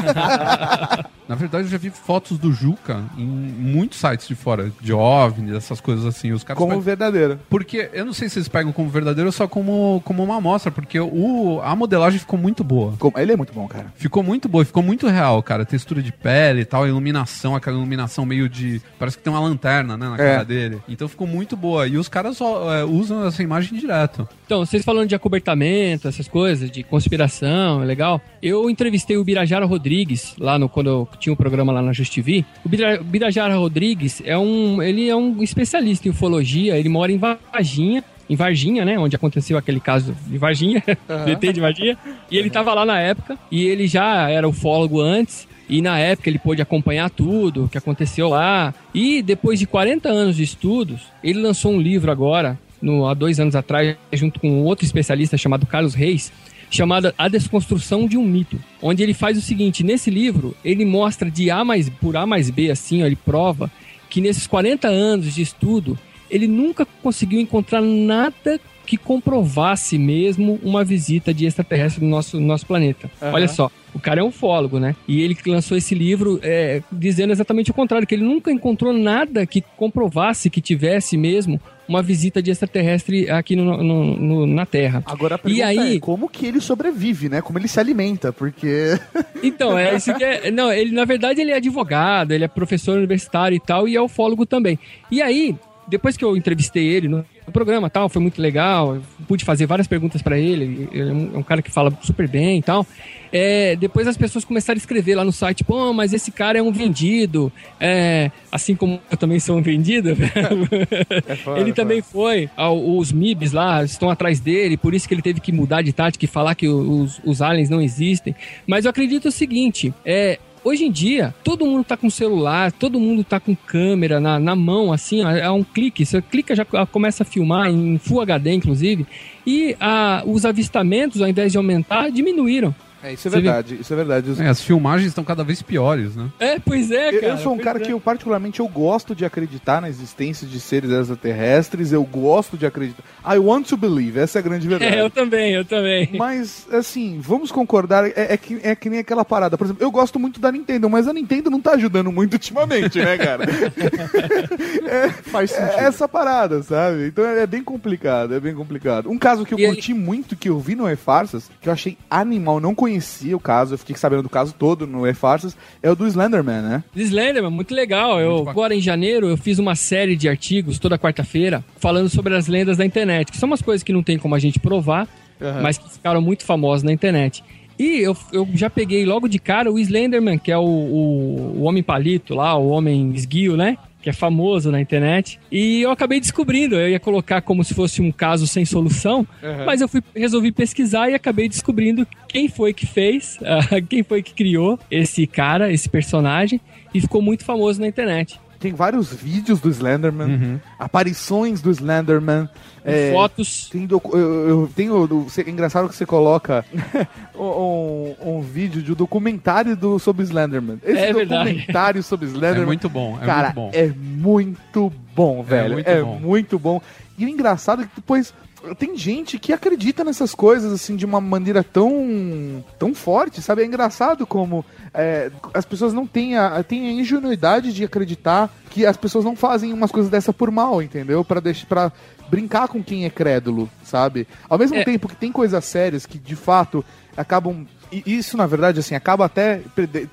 Na verdade, eu já vi fotos do Juca em muitos sites de fora, de OVNI, dessas coisas assim. Os caras Como pegam- verdadeiro. Porque eu não sei se eles pegam como verdadeiro ou só como, como uma amostra, porque o, a modelagem ficou muito boa. Ele é muito bom, cara. Ficou muito boa, ficou muito real, cara. Textura de pele e tal, iluminação, aquela iluminação meio de. Parece que tem uma lanterna, né, na É. cara dele. Então ficou muito boa. E os caras ó, é, usam essa imagem direto. Então, vocês falando de acobertamento, essas coisas, de conspiração, é legal. Eu entrevistei o Birajara Rodrigues, lá no, quando eu tinha um programa lá na Just TV. O Bira- o Birajara Rodrigues é um, ele é um especialista em ufologia, ele mora em Varginha, em Varginha, né, onde aconteceu aquele caso de Varginha, DT de Varginha. E ele tava lá na época, e ele já era ufólogo antes, e na época ele pôde acompanhar tudo o que aconteceu lá. E depois de 40 anos de estudos, ele lançou um livro agora, no, há dois anos atrás, junto com outro especialista chamado Carlos Reis, chamada A Desconstrução de um Mito, onde ele faz o seguinte, nesse livro, ele mostra de A mais, por A mais B, assim, ó, ele prova que nesses 40 anos de estudo, ele nunca conseguiu encontrar nada que comprovasse mesmo uma visita de extraterrestre no nosso, no nosso planeta. Aham. Olha só, o cara é um ufólogo, né? E ele lançou esse livro é, dizendo exatamente o contrário, que ele nunca encontrou nada que comprovasse que tivesse mesmo uma visita de extraterrestre aqui no, no- no- na Terra. Agora a e pergunta aí, é como que ele sobrevive, né? Como ele se alimenta, porque... Então, é isso que é. Não, ele, na verdade, ele é advogado, ele é professor universitário e tal, e é ufólogo também. E aí, depois que eu entrevistei ele no, programa tal, foi muito legal, pude fazer várias perguntas pra ele, ele é um, é um cara que fala super bem e tal. É, depois as pessoas começaram a escrever lá no site, pô, mas esse cara é um vendido, é, assim como eu também sou um vendido, ele também foi, ao- os MIBs lá estão atrás dele, por isso que ele teve que mudar de tática e falar que os, os aliens não existem. Mas eu acredito o seguinte, é, Hoje em dia, todo mundo tá com celular, todo mundo tá com câmera na, na mão, assim, é um clique. Você clica já começa a filmar em Full HD, inclusive. E a, os avistamentos, ao invés de aumentar, diminuíram. É, isso é Você vê- verdade, isso é verdade. É, as filmagens estão cada vez piores, né? É, pois é, Eu- cara. Eu sou um cara é. que eu particularmente eu gosto de acreditar na existência de seres extraterrestres, eu gosto de acreditar. I want to believe, essa é a grande verdade. É, eu também, eu também. Mas, assim, vamos concordar, é, é que, é que nem aquela parada. Por exemplo, eu gosto muito da Nintendo, mas a Nintendo não tá ajudando muito ultimamente, né, cara? Faz É essa parada, sabe? Então é, é bem complicado, é bem complicado. Um caso que eu E aí- curti muito, que eu vi no E-Farsas, que eu achei animal, não conhecia o caso, eu fiquei sabendo do caso todo no E-Farsas, é o do Slenderman, né? Slenderman, muito legal. Eu, agora em janeiro eu fiz uma série de artigos toda quarta-feira falando sobre as lendas da internet, que são umas coisas que não tem como a gente provar, Aham. mas que ficaram muito famosas na internet. E eu, eu já peguei logo de cara o Slenderman, que é o, o, o homem palito lá, o homem esguio, né? Que é famoso na internet. E eu acabei descobrindo, eu ia colocar como se fosse um caso sem solução, Aham. mas eu fui, resolvi pesquisar e acabei descobrindo quem foi que fez, ah, quem foi que criou esse cara, esse personagem, e ficou muito famoso na internet. Tem vários vídeos do Slenderman, Uhum. aparições do Slenderman. é, fotos. Tem eu, eu tenho. É engraçado que você coloca um, um vídeo de um documentário do, sobre Slenderman. Esse É verdade. documentário sobre Slenderman. É muito bom, é cara, muito bom. é muito bom, velho. muito É bom. muito bom. E o engraçado é que depois. Tem gente que acredita nessas coisas, assim, de uma maneira tão, tão forte, sabe? É engraçado como é, as pessoas não têm a, têm a ingenuidade de acreditar que as pessoas não fazem umas coisas dessa por mal, entendeu? Pra, deixar, pra brincar com quem é crédulo, sabe? Ao mesmo É. tempo que tem coisas sérias que, de fato, acabam... E isso, na verdade, assim, acaba até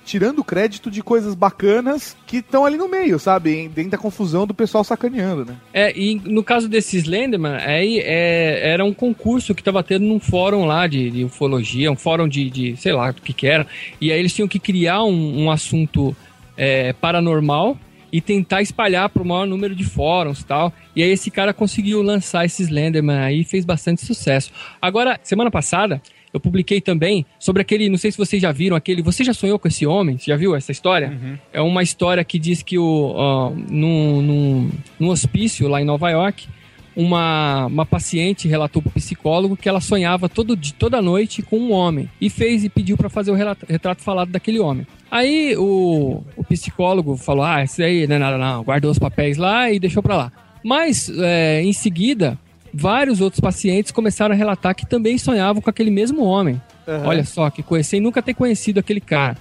tirando crédito de coisas bacanas que estão ali no meio, sabe? Dentro da confusão do pessoal sacaneando, né? É, e no caso desse Slenderman, aí é, era um concurso que tava tendo num fórum lá de, de ufologia, um fórum de, de sei lá, do que que era. E aí eles tinham que criar um, um assunto é, paranormal e tentar espalhar para o maior número de fóruns e tal. E aí esse cara conseguiu lançar esse Slenderman aí e fez bastante sucesso. Agora, semana passada, eu publiquei também sobre aquele, não sei se vocês já viram aquele, você já sonhou com esse homem? Você já viu essa história? É uma história que diz que o, ó, num, num, num hospício lá em Nova York, uma, uma paciente relatou para o psicólogo que ela sonhava todo, toda noite com um homem e fez e pediu para fazer o relato- retrato falado daquele homem. Aí o, o psicólogo falou: Ah, isso aí não é nada, não. Guardou os papéis lá e deixou para lá. Mas é, em seguida, vários outros pacientes começaram a relatar que também sonhavam com aquele mesmo homem. Aham. Olha só, que sem nunca ter conhecido aquele cara.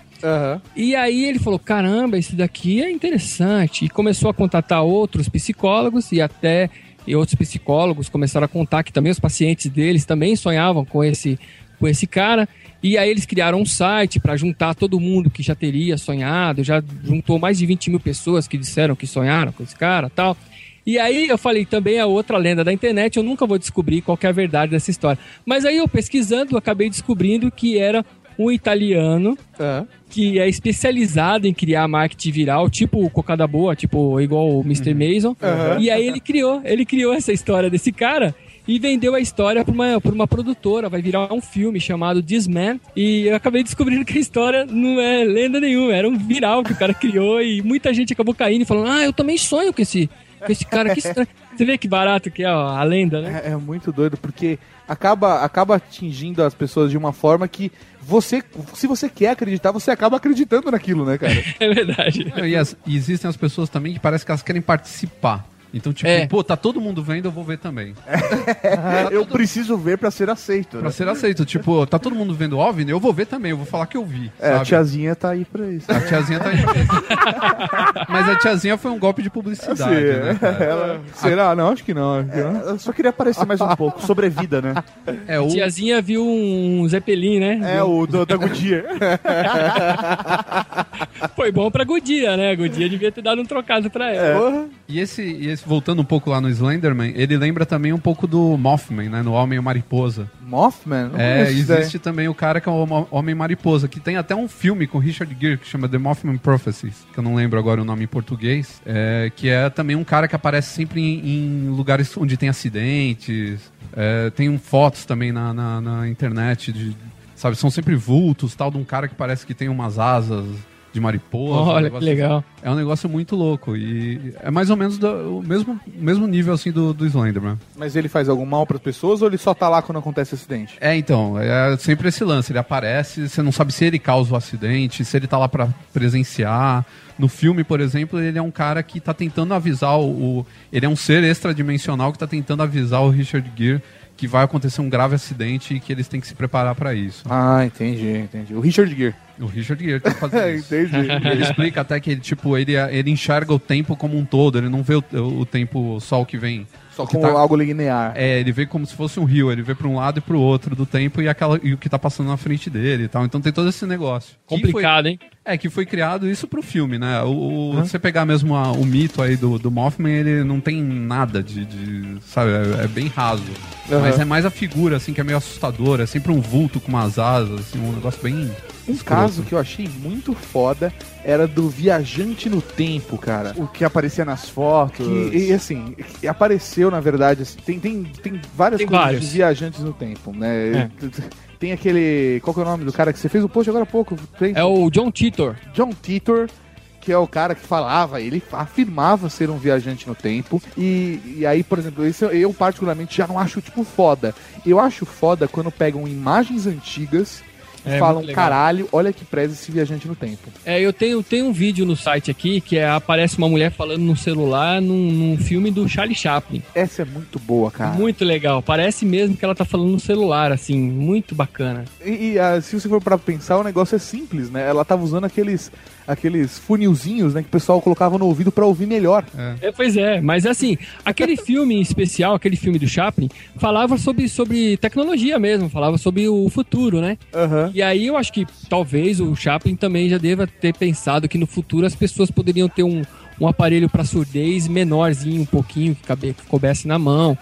E aí ele falou: caramba, esse daqui é interessante. E começou a contatar outros psicólogos e até e outros psicólogos começaram a contar que também os pacientes deles também sonhavam com esse, com esse cara. E aí eles criaram um site para juntar todo mundo que já teria sonhado, já juntou mais de 20 mil pessoas que disseram que sonharam com esse cara tal. E aí eu falei, também é outra lenda da internet, eu nunca vou descobrir qual que é a verdade dessa história. Mas aí eu pesquisando, eu acabei descobrindo que era um italiano que é especializado em criar marketing viral, tipo o Cocada Boa, tipo igual o Mr. Mason. Uhum. E aí ele criou, ele criou essa história desse cara e vendeu a história para uma, pra uma produtora. Vai virar um filme chamado This Man. E eu acabei descobrindo que a história não é lenda nenhuma, era um viral que o cara criou e muita gente acabou caindo e falando: Ah, eu também sonho com esse, esse cara. Que estranho. Você vê que barato que é ó, a lenda, né? É, é muito doido, porque acaba, acaba atingindo as pessoas de uma forma que você, se você quer acreditar, você acaba acreditando naquilo, né, cara? É verdade. E, as- e existem as pessoas também que parece que elas querem participar. Então, tipo, É. pô, tá todo mundo vendo, eu vou ver também. eu preciso ver pra ser aceito. Pra né? ser aceito. Tipo, tá todo mundo vendo OVNI, eu vou ver também, eu vou falar que eu vi. É, a sabe? tiazinha tá aí pra isso. A tiazinha tá aí. Mas a tiazinha foi um golpe de publicidade, Assim, né, cara? Ela- será? Não, acho que não. Acho que não. Eu só queria aparecer mais um pouco. Sobrevida, né? É, A tiazinha viu um Zeppelin, né? É, o do, da Goodyear. Foi bom pra Godia, né? Godia devia ter dado um trocado pra ela. E esse, e esse, voltando um pouco lá no Slenderman, ele lembra também um pouco do Mothman, né? No Homem Mariposa. Mothman? Não É, existe também o cara que é o Homem Mariposa, que tem até um filme com Richard Gere que chama The Mothman Prophecies, que eu não lembro agora o nome em português, é, que é também um cara que aparece sempre em, em lugares onde tem acidentes, é, tem um, fotos também na, na, na internet, de, sabe, são sempre vultos, tal, de um cara que parece que tem umas asas de mariposa. um Olha, negócio- que legal. É um negócio muito louco. E é mais ou menos do- o mesmo, mesmo nível assim do, do Slenderman. Mas ele faz algum mal pras pessoas ou ele só tá lá quando acontece acidente? É, então, é sempre esse lance. Ele aparece, você não sabe se ele causa o acidente, se ele tá lá pra presenciar. No filme, por exemplo, ele é um cara que tá tentando avisar o. o- ele é um ser extradimensional que tá tentando avisar o Richard Gere que vai acontecer um grave acidente e que eles têm que se preparar pra isso. Ah, entendi, entendi. O Richard Gere. O Richard Gere tá fazendo isso. Entendi. Ele explica até que ele, tipo, ele, ele enxerga o tempo como um todo, ele não vê o, o tempo só o que vem. Só o que como algo linear. É, ele vê como se fosse um rio, ele vê pra um lado e pro outro do tempo e, aquela, e o que tá passando na frente dele e tal. Então tem todo esse negócio. Complicado, foi- hein? É, que foi criado isso pro filme, né? O, o- Você pegar mesmo a- o mito aí do, do Mothman, ele não tem nada de. de- sabe, é, é bem raso. Aham. Mas é mais a figura, assim, que é meio assustadora. É sempre um vulto com umas asas, assim, um negócio bem. Um escroto. caso que eu achei muito foda era do viajante no tempo, cara. O que aparecia nas fotos. Que, e assim, apareceu, na verdade, assim, tem, tem, tem várias Tem coisas vários. de viajantes no tempo, né? Tem aquele. Qual que é o nome do cara que você fez o post agora há pouco? Tem- É o John Titor. John Titor, que é o cara que falava, ele afirmava ser um viajante no tempo. E, e aí, por exemplo, esse eu particularmente já não acho, tipo, foda. Eu acho foda quando pegam imagens antigas e É, falam, caralho, olha que preza esse viajante no tempo. É, eu tenho, tenho um vídeo no site aqui que é, aparece uma mulher falando no celular num, num filme do Charlie Chaplin. Essa é muito boa, cara. Muito legal. Parece mesmo que ela tá falando no celular, assim, muito bacana. E, e, ah, se você for pra pensar, o negócio é simples, né? Ela tava usando aqueles, aqueles funilzinhos, né? Que o pessoal colocava no ouvido pra ouvir melhor. É, pois é, mas assim, aquele filme em especial, aquele filme do Chaplin, falava sobre, sobre tecnologia mesmo, falava sobre o futuro, né? E aí eu acho que talvez o Chaplin também já deva ter pensado que no futuro as pessoas poderiam ter um, um aparelho para surdez menorzinho, um pouquinho, que, cabe, que coubesse na mão.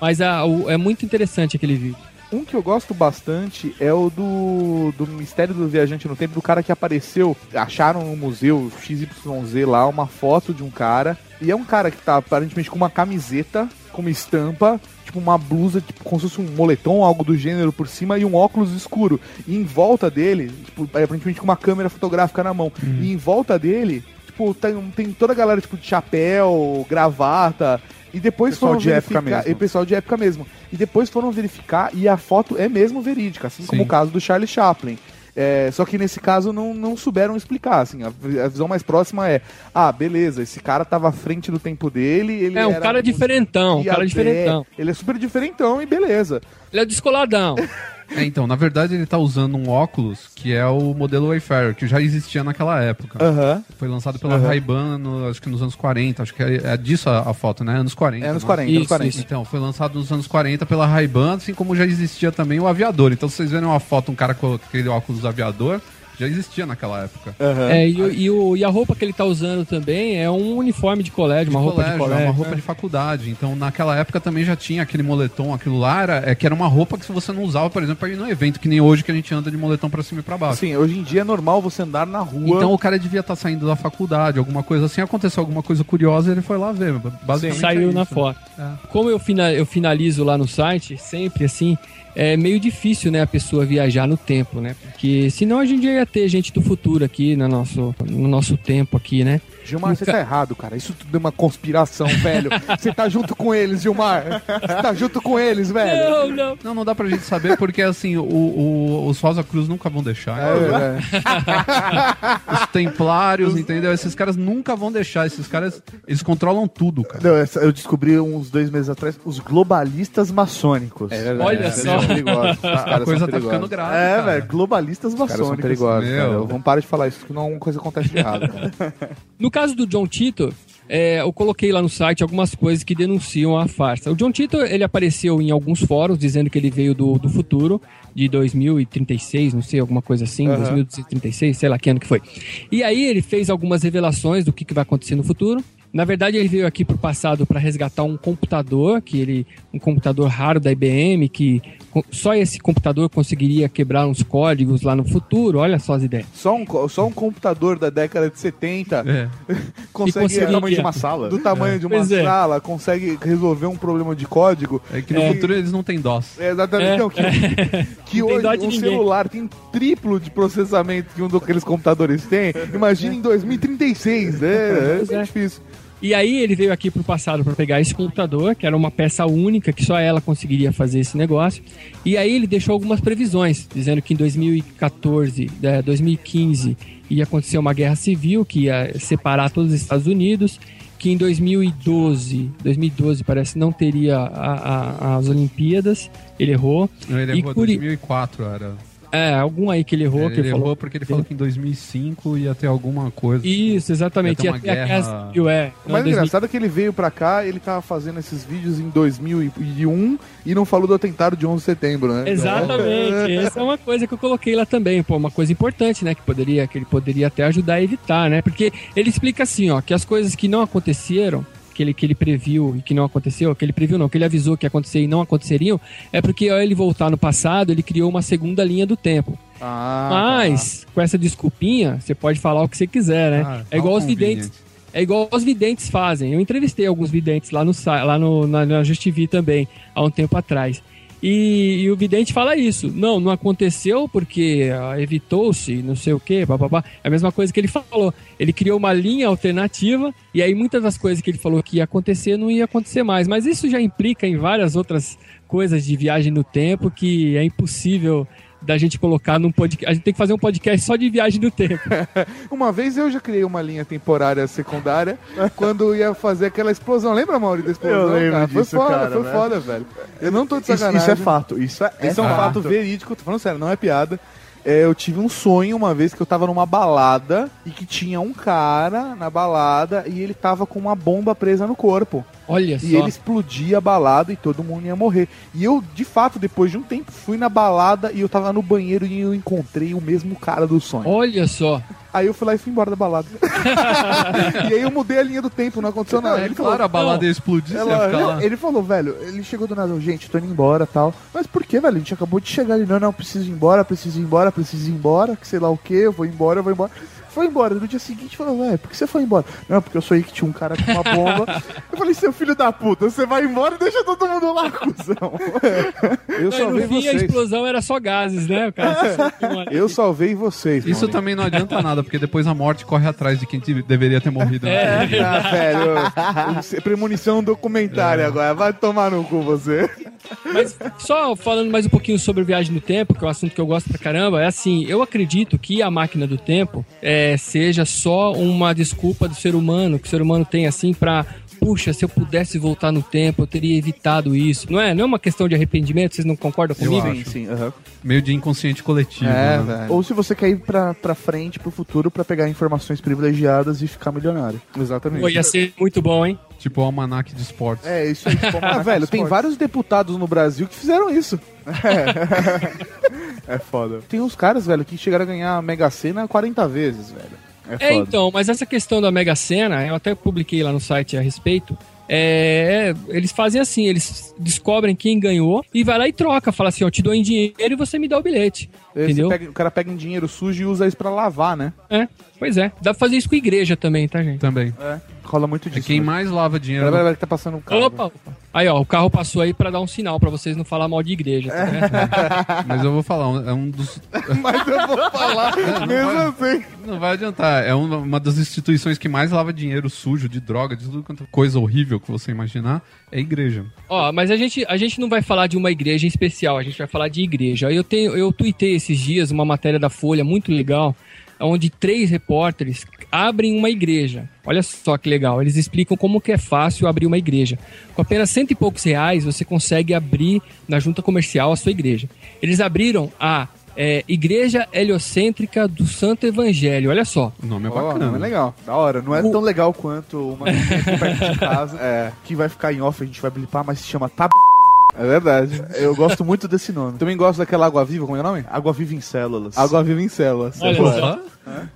Mas a- o- é muito interessante aquele vídeo. Um que eu gosto bastante é o do, do Mistério do Viajante no Tempo, do cara que apareceu. Acharam no museu XYZ lá uma foto de um cara. E é um cara que tá aparentemente com uma camiseta, com uma estampa, tipo uma blusa, tipo, como se fosse um moletom, algo do gênero por cima, e um óculos escuro. E em volta dele, tipo, aparentemente com uma câmera fotográfica na mão. E em volta dele, tipo, tem, tem toda a galera, tipo, de chapéu, gravata. E depois Pessoal foram de época verificar- mesmo. E pessoal de época mesmo. E depois foram verificar e a foto é mesmo verídica, assim como o caso do Charlie Chaplin. É, só que nesse caso não, não souberam explicar, assim, a, a visão mais próxima é, ah, beleza, esse cara tava à frente do tempo dele, ele É, um era cara diferentão, um cara diferentão. Ele é super diferentão e beleza. Ele é descoladão. É, então, na verdade ele tá usando um óculos que é o modelo Wayfarer, que já existia naquela época. Aham. Foi lançado pela Aham. Ray-Ban, no- acho que nos anos 40, acho que é, é disso a, a foto, né? Anos 40. É anos né? 40, anos Isso, 40. isso. Então, foi lançado nos anos 40 pela Ray-Ban, assim como já existia também o aviador. Então, se vocês verem uma foto, um cara com aquele óculos do aviador, já existia naquela época. É, e, o- e, o- e a roupa que ele tá usando também é um uniforme de colégio, uma roupa de colégio, é uma roupa né? de faculdade. Então, naquela época também já tinha aquele moletom, aquilo lá era, é que era uma roupa que você não usava, por exemplo, pra ir num evento, que nem hoje que a gente anda de moletom pra cima e pra baixo. Assim, hoje em dia é normal você andar na rua. Então o cara devia estar saindo da faculdade, alguma coisa assim, aconteceu alguma coisa curiosa, ele foi lá ver. Basicamente Saiu é na isso. foto. Como eu, fina- eu finalizo lá no site, sempre assim, é meio difícil, né, a pessoa viajar no tempo, né? Porque senão a gente ia ter gente do futuro aqui no nosso, no nosso tempo aqui, né? Gilmar, você tá errado, cara. Isso tudo é uma conspiração, velho. Você tá junto com eles, Gilmar. Você tá junto com eles, velho. Não, não. Não, não dá pra gente saber, porque assim, o, o- os Rosa Cruz nunca vão deixar. É, Os Templários, entendeu? Esses caras nunca vão deixar. Esses caras, eles controlam tudo, cara. Não, eu descobri uns dois meses atrás os globalistas maçônicos. É verdade. Olha Eles só. São perigosos. Os A coisa tá ficando grave, É, cara. velho, globalistas Os caras são maçônicos. perigosos, Meu. cara. Vamos parar de falar isso, que não alguma coisa acontece de errado. cara. No caso do John Tito, é, eu coloquei lá no site algumas coisas que denunciam a farsa. O John Tito, ele apareceu em alguns fóruns dizendo que ele veio do, do futuro, de 2036, não sei, alguma coisa assim, Aham. 2036, sei lá que ano que foi. E aí ele fez algumas revelações do que, que vai acontecer no futuro. Na verdade, ele veio aqui pro passado para resgatar um computador, que ele, um computador raro da IBM, que só esse computador conseguiria quebrar uns códigos lá no futuro. Olha só as ideias. Só um, só um computador da década de 70 consegue conseguiria- do tamanho de uma sala, do tamanho É. de uma Pois é. sala, consegue resolver um problema de código. É que no futuro eles não têm DOS. É, exatamente. É, Não, que, é. que hoje um ninguém. celular tem triplo de processamento que um daqueles computadores tem. Imagina em 2036, né? É, é é. difícil. E aí ele veio aqui pro passado para pegar esse computador, que era uma peça única, que só ela conseguiria fazer esse negócio. E aí ele deixou algumas previsões, dizendo que em 2014, eh, 2015 ia acontecer uma guerra civil que ia separar todos os Estados Unidos, que em 2012, 2012 parece não teria a- a- as Olimpíadas, ele errou. Ele E errou curi- 2004, era. É, algum aí que ele errou, ele que ele errou falou. porque ele falou que em 2005 ia ter alguma coisa. Isso, exatamente. Ia Ia ter ter uma a guerra... civil, é. O mais 2000 engraçado é que ele veio pra cá, ele tava fazendo esses vídeos em 2001 e não falou do atentado de 11 de setembro, né? Exatamente. Essa é uma coisa que eu coloquei lá também, pô, uma coisa importante, né, que poderia que ele poderia até ajudar a evitar, né? Porque ele explica assim, ó, que as coisas que não aconteceram, que ele que ele previu e que não aconteceu, que ele previu não, que ele avisou que ia acontecer e não aconteceriam, é porque ao ele voltar no passado, ele criou uma segunda linha do tempo. Ah, Mas com essa desculpinha, você pode falar o que você quiser, né? Ah, é igual os videntes. É igual os videntes fazem. Eu entrevistei alguns videntes lá no lá no, na, na também, há um tempo atrás. E, e o vidente fala isso. Não, não aconteceu porque ah, evitou-se, não sei o quê, papapá. É a mesma coisa que ele falou. Ele criou uma linha alternativa e aí muitas das coisas que ele falou que ia acontecer não ia acontecer mais. Mas isso já implica em várias outras coisas de viagem no tempo que é impossível da gente colocar num podcast. A gente tem que fazer um podcast só de viagem no tempo. Uma vez eu já criei uma linha temporária secundária quando ia fazer aquela explosão. Lembra, Mauri, da explosão? Eu lembro cara? Foi disso, foda, cara, foi né? foda, velho. Eu não tô de Isso- sacanagem. isso é fato, isso é- Esse é um fato fato. verídico, tô falando sério, não é piada. É, eu tive um sonho uma vez que eu tava numa balada e que tinha um cara na balada e ele tava com uma bomba presa no corpo. Olha E só. ele explodia a balada e todo mundo ia morrer. E eu, de fato, depois de um tempo, fui na balada e eu tava no banheiro e eu encontrei o mesmo cara do sonho. Olha só. Aí eu fui lá e fui embora da balada. e aí eu mudei a linha do tempo, não aconteceu nada. é ele claro, falou, a balada ia explodir, ela- não. Ele falou, velho, ele chegou do nada, gente, tô indo embora tal. Mas por que, velho? A gente acabou de chegar ali, não, não, preciso ir embora, preciso ir embora, preciso ir embora, que sei lá o que, eu vou embora, eu vou embora. Foi embora. No dia seguinte, falou, velho, por que você foi embora? Não, porque eu sonhei que tinha um cara com uma bomba. eu falei, seu filho da puta, você vai embora e deixa todo mundo lá, cuzão. eu Não, salvei no fim a vocês. explosão era só gases, né? O cara Eu salvei vocês. Isso Mauri. também não adianta nada, porque depois a morte corre atrás de quem deveria ter morrido. É, né? Ah, velho. Premonição documentária agora. Vai tomar no cu você. Mas só falando mais um pouquinho sobre viagem no tempo, que é um assunto que eu gosto pra caramba, é assim, eu acredito que a máquina do tempo é, seja só uma desculpa do ser humano, que o ser humano tem assim pra. Puxa, se eu pudesse voltar no tempo, eu teria evitado isso. Não é? Não é uma questão de arrependimento, vocês não concordam Eu comigo? acho. Sim, aham. Meio de inconsciente coletivo. É, né? velho. Ou se você quer ir pra, pra frente, pro futuro, pra pegar informações privilegiadas e ficar milionário. Exatamente. Pô, ia ser muito bom, hein? Tipo o almanac de esportes. É, isso aí. ah, velho, tem vários deputados no Brasil que fizeram isso. É. é foda. Tem uns caras, velho, que chegaram a ganhar a Mega Sena 40 vezes, velho. É. É, então, mas essa questão da Mega Sena, eu até publiquei lá no site a respeito. É, eles fazem assim, eles descobrem quem ganhou e vai lá e troca, fala assim, ó, eu te dou em dinheiro e você me dá o bilhete. Esse entendeu? pega- o cara pega em dinheiro sujo e usa isso pra lavar, né? É, pois é. Dá pra fazer isso com igreja também, tá, gente? Também. É. Rola muito É disso. quem né? mais lava dinheiro. Pera, pera, pera, que tá passando um carro. Opa, opa. Aí, ó, o carro passou aí pra dar um sinal pra vocês não falar mal de igreja. tá vendo? Mas eu vou falar, é um dos. Mas eu vou falar Não, mesmo vai- assim. Não vai adiantar. É uma, uma das instituições que mais lava dinheiro sujo, de droga, de tudo quanto é coisa horrível que você imaginar, é a igreja. Ó, mas a gente, a gente não vai falar de uma igreja em especial, a gente vai falar de igreja. Eu tenho, eu tuitei esses dias uma matéria da Folha muito legal, onde três repórteres abrem uma igreja. Olha só que legal. Eles explicam como que é fácil abrir uma igreja. Com apenas cento e poucos reais, você consegue abrir na junta comercial a sua igreja. Eles abriram a é, Igreja Heliocêntrica do Santo Evangelho. Olha só. O nome é bacana. não é legal. Da hora. Não é tão legal quanto uma que casa. É, que vai ficar em off, a gente vai blipar, mas se chama Tab... É verdade. Eu gosto muito desse nome. Também gosto daquela água viva, como é o nome? Água viva em células. Água viva em células. Olha é, foda. só.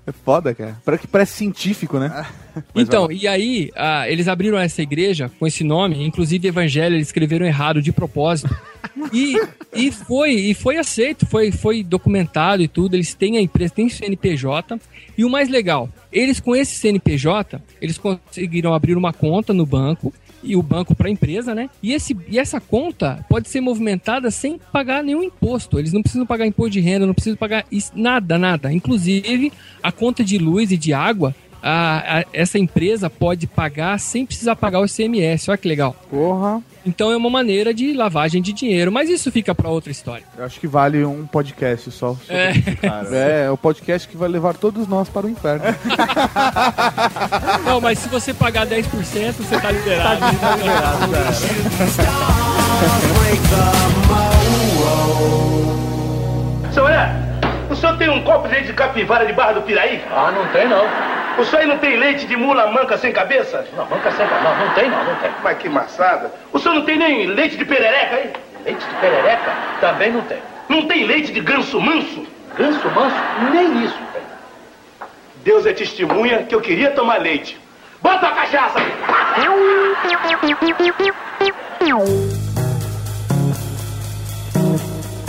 é foda, cara. Para que parece científico, né? Então, e aí, ah, eles abriram essa igreja com esse nome, inclusive Evangelho, eles escreveram errado de propósito. E, e foi e foi aceito, foi, foi documentado e tudo. Eles têm a empresa, tem CNPJ. E o mais legal, eles com esse CNPJ, eles conseguiram abrir uma conta no banco e o banco para a empresa, né? E, esse, e essa conta pode ser movimentada sem pagar nenhum imposto. Eles não precisam pagar imposto de renda, não precisam pagar nada, nada. Inclusive, a conta de luz e de água, a- a- essa empresa pode pagar sem precisar pagar o ICMS. Olha que legal. Porra. Então é uma maneira de lavagem de dinheiro, mas isso fica para outra história. Eu acho que vale um podcast só sobre É. esse cara. É, é o podcast que vai levar todos nós para o inferno. Não, mas se você pagar 10%, você tá liberado. Tá liberado, Seu Olé, o senhor tem um copo de leite de capivara de Barra do Piraí? Ah, não tem não. O senhor aí não tem leite de mula manca sem cabeça? Não, manca sem cabeça. Não, não tem não, não tem. Mas que maçada. O senhor não tem nem leite de perereca aí? Leite de perereca? Também não tem. Não tem leite de ganso manso? Ganso manso? Nem isso tem. Deus é testemunha que eu queria tomar leite. Bota a cachaça!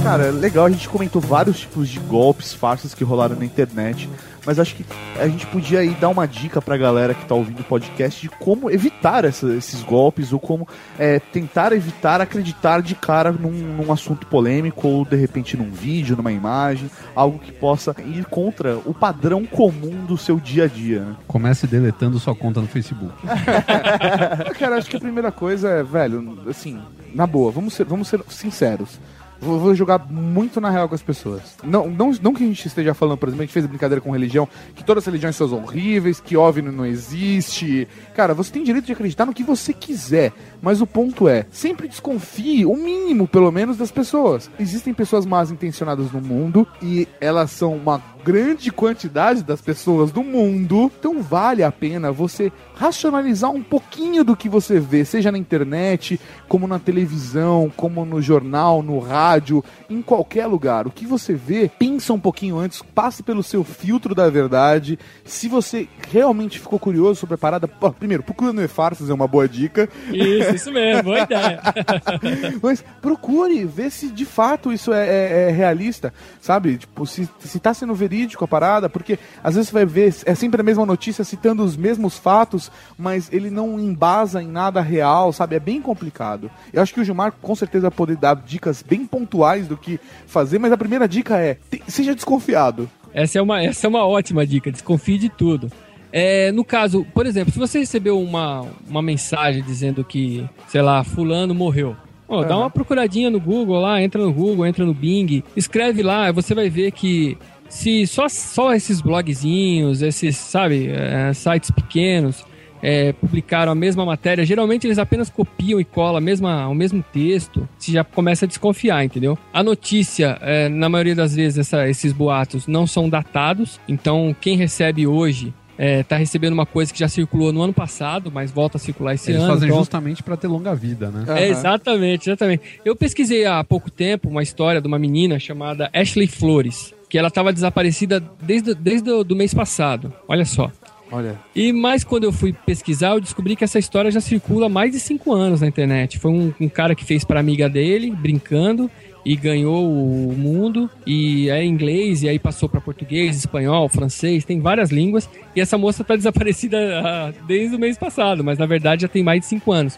Cara, legal, a gente comentou vários tipos de golpes, farsas que rolaram na internet, mas acho que a gente podia aí dar uma dica pra galera que tá ouvindo o podcast de como evitar essa- esses golpes ou como é, tentar evitar acreditar de cara num, num assunto polêmico ou de repente num vídeo, numa imagem, algo que possa ir contra o padrão comum do seu dia a dia. né? Comece deletando sua conta no Facebook. Cara, acho que a primeira coisa é, velho, assim, na boa, vamos ser, vamos ser sinceros. Vou, vou jogar muito na real com as pessoas. Não, não, não que a gente esteja falando, por exemplo, a gente fez brincadeira com religião, que todas as religiões são horríveis, que OVNI não existe. Cara, você tem direito de acreditar no que você quiser, mas o ponto é, sempre desconfie, o mínimo, pelo menos, das pessoas. Existem pessoas más intencionadas no mundo e elas são uma grande quantidade das pessoas do mundo, então vale a pena você racionalizar um pouquinho do que você vê, seja na internet, como na televisão, como no jornal, no rádio, em qualquer lugar. O que você vê, pensa um pouquinho antes, passe pelo seu filtro da verdade. Se você realmente ficou curioso sobre a parada, pô, primeiro, procura no E-Farsas, é uma boa dica. Isso, isso mesmo, boa ideia. Mas procure ver se de fato isso é, é- é realista, sabe? Tipo, se, se tá sendo verídico a parada, porque às vezes você vai ver, é sempre a mesma notícia citando os mesmos fatos, mas ele não embasa em nada real, sabe? É bem complicado. Eu acho que o Gilmar com certeza vai poder dar dicas bem pontuais do que fazer, mas a primeira dica é, seja desconfiado. Essa é uma, essa é uma ótima dica, desconfie de tudo. É, no caso, por exemplo, se você recebeu uma, uma mensagem dizendo que, sei lá, fulano morreu. Ó, Dá Aham. uma procuradinha no Google lá, entra no Google, entra no Bing, escreve lá, você vai ver que se só, só esses blogzinhos, esses, sabe, é, sites pequenos é, publicaram a mesma matéria, geralmente eles apenas copiam e colam a mesma, o mesmo texto, você já começa a desconfiar, entendeu? A notícia, é, na maioria das vezes, essa- esses boatos não são datados, então quem recebe hoje é, tá recebendo uma coisa que já circulou no ano passado, mas volta a circular esse Eles ano. fazem então- justamente pra ter longa vida, né? é, exatamente, exatamente. Eu pesquisei há pouco tempo uma história de uma menina chamada Ashley Flores, que ela estava desaparecida desde, desde o do mês passado. Olha só. Olha. E mais quando eu fui pesquisar, eu descobri que essa história já circula há mais de cinco anos na internet. Foi um, um cara que fez para amiga dele, brincando, e ganhou o mundo. E é inglês, e aí passou para português, espanhol, francês, tem várias línguas. E essa moça tá desaparecida ah, desde o mês passado, mas na verdade já tem mais de cinco anos.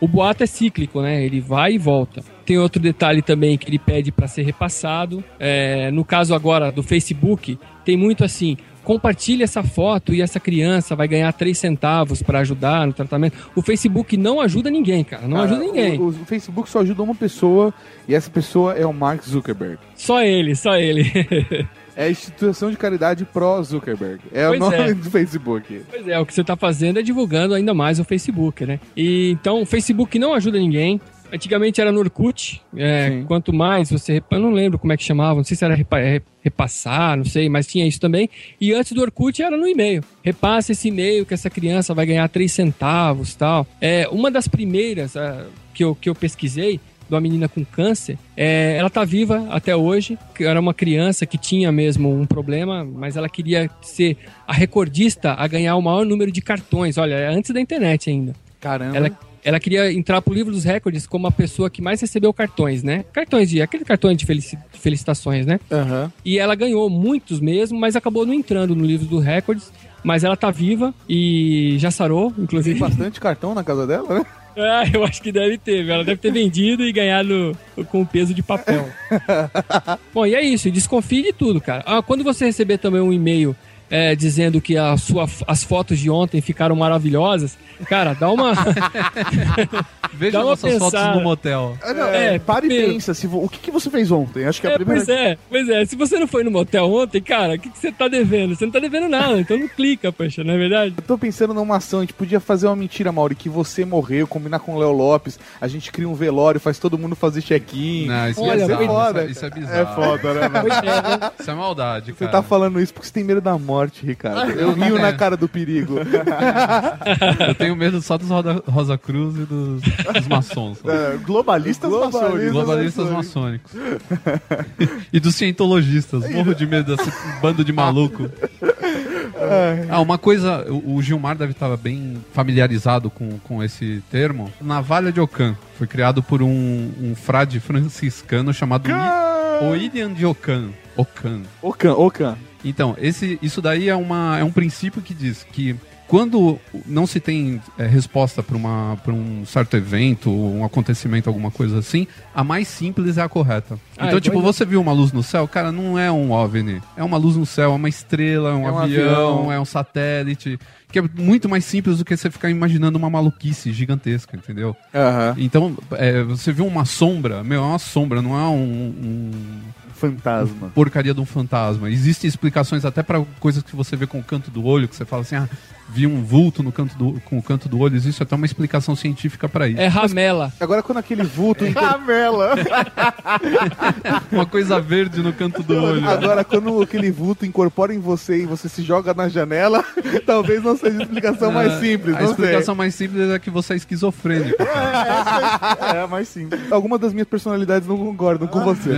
O boato é cíclico, né? Ele vai e volta. Tem outro detalhe também que ele pede para ser repassado. É, no caso agora do Facebook, tem muito assim: compartilhe essa foto e essa criança vai ganhar 3 centavos para ajudar no tratamento. O Facebook não ajuda ninguém, cara. Não Cara, ajuda ninguém. O, o Facebook só ajuda uma pessoa e essa pessoa é o Mark Zuckerberg. Só ele, só ele. É a instituição de caridade pró-Zuckerberg. É Pois o nome é. do Facebook. Pois é, o que você tá fazendo é divulgando ainda mais o Facebook, né? E então o Facebook não ajuda ninguém. Antigamente era no Orkut. é, quanto mais você. Eu não lembro como é que chamava, não sei se era repa- é, repassar, não sei, mas tinha isso também. E antes do Orkut era no e-mail. Repasse esse e-mail que essa criança vai ganhar 3 centavos tal. É, uma das primeiras ah, que, eu, que eu pesquisei de uma menina com câncer. É, ela tá viva até hoje, que era uma criança que tinha mesmo um problema, mas ela queria ser a recordista a ganhar o maior número de cartões. Olha, é antes da internet ainda. Caramba. Ela, ela queria entrar pro livro dos recordes como a pessoa que mais recebeu cartões, né? Cartões de. aquele cartão de felici- felicitações, né? Aham. E ela ganhou muitos mesmo, mas acabou não entrando no livro dos recordes. Mas ela tá viva e já sarou, Tem inclusive. bastante cartão na casa dela, né? Ah, eu acho que deve ter, ela deve ter vendido e ganhado com peso de papel. Bom, e é isso, e desconfie de tudo, cara. Ah, quando você receber também um e-mail é, dizendo que a sua, as fotos de ontem ficaram maravilhosas, cara, dá uma. Veja dá uma nossas fotos pensada. no motel. Ah, não, É, é, para e pensa. Se, o que, que você fez ontem? Acho que é a É, primeira pois é, pois é. Se você não foi no motel ontem, cara, o que, que você tá devendo? Você não tá devendo nada, então não clica, poxa, não é verdade? Eu tô pensando numa ação, a gente podia fazer uma mentira, Mauri, que você morreu, combinar com o Léo Lopes, a gente cria um velório, faz todo mundo fazer check-in. Isso Ia é bizarro, foda. isso é- isso é bizarro. É foda, né? mano? Pois é, né? Isso é maldade, Você cara. tá falando isso porque você tem medo da morte, Ricardo. Eu rio na cara do perigo. Eu tenho medo só dos Roda, Rosa Cruz e dos, dos maçons. É, globalistas maçônicos. Globalistas maçônicos. e dos cientologistas. Morro de medo desse bando de maluco. Ah, uma coisa, o Gilmar deve estar bem familiarizado com, com esse termo. Navalha de Ocã foi criado por um, um frade franciscano chamado Wi- William de Ocã. Ocã. Ocan, Ocan. Então, esse, isso daí é, uma, é um princípio que diz que quando não se tem é, resposta para um certo evento, um acontecimento, alguma coisa assim, a mais simples é a correta. Ah, então, é tipo, você viu uma luz no céu, cara, não é um OVNI. É uma luz no céu, é uma estrela, é um, É um avião, avião. é um satélite. Que é muito mais simples do que você ficar imaginando uma maluquice gigantesca, entendeu? Aham. Então, é, você viu uma sombra, meu, é uma sombra, não é um- um Fantasma. porcaria de um fantasma. Existem explicações até pra coisas que você vê com o canto do olho, que você fala assim, ah, vi um vulto no canto do, com o canto do olho. Existe até uma explicação científica pra isso. É ramela. Agora quando aquele vulto... Camela. Uma coisa verde no canto do olho. Agora, quando aquele vulto incorpora em você e você se joga na janela, talvez não seja a explicação mais Ah, simples, A não explicação mais simples é que você é esquizofrênico. sei. É, mais simples. Algumas das minhas personalidades não concordam com você.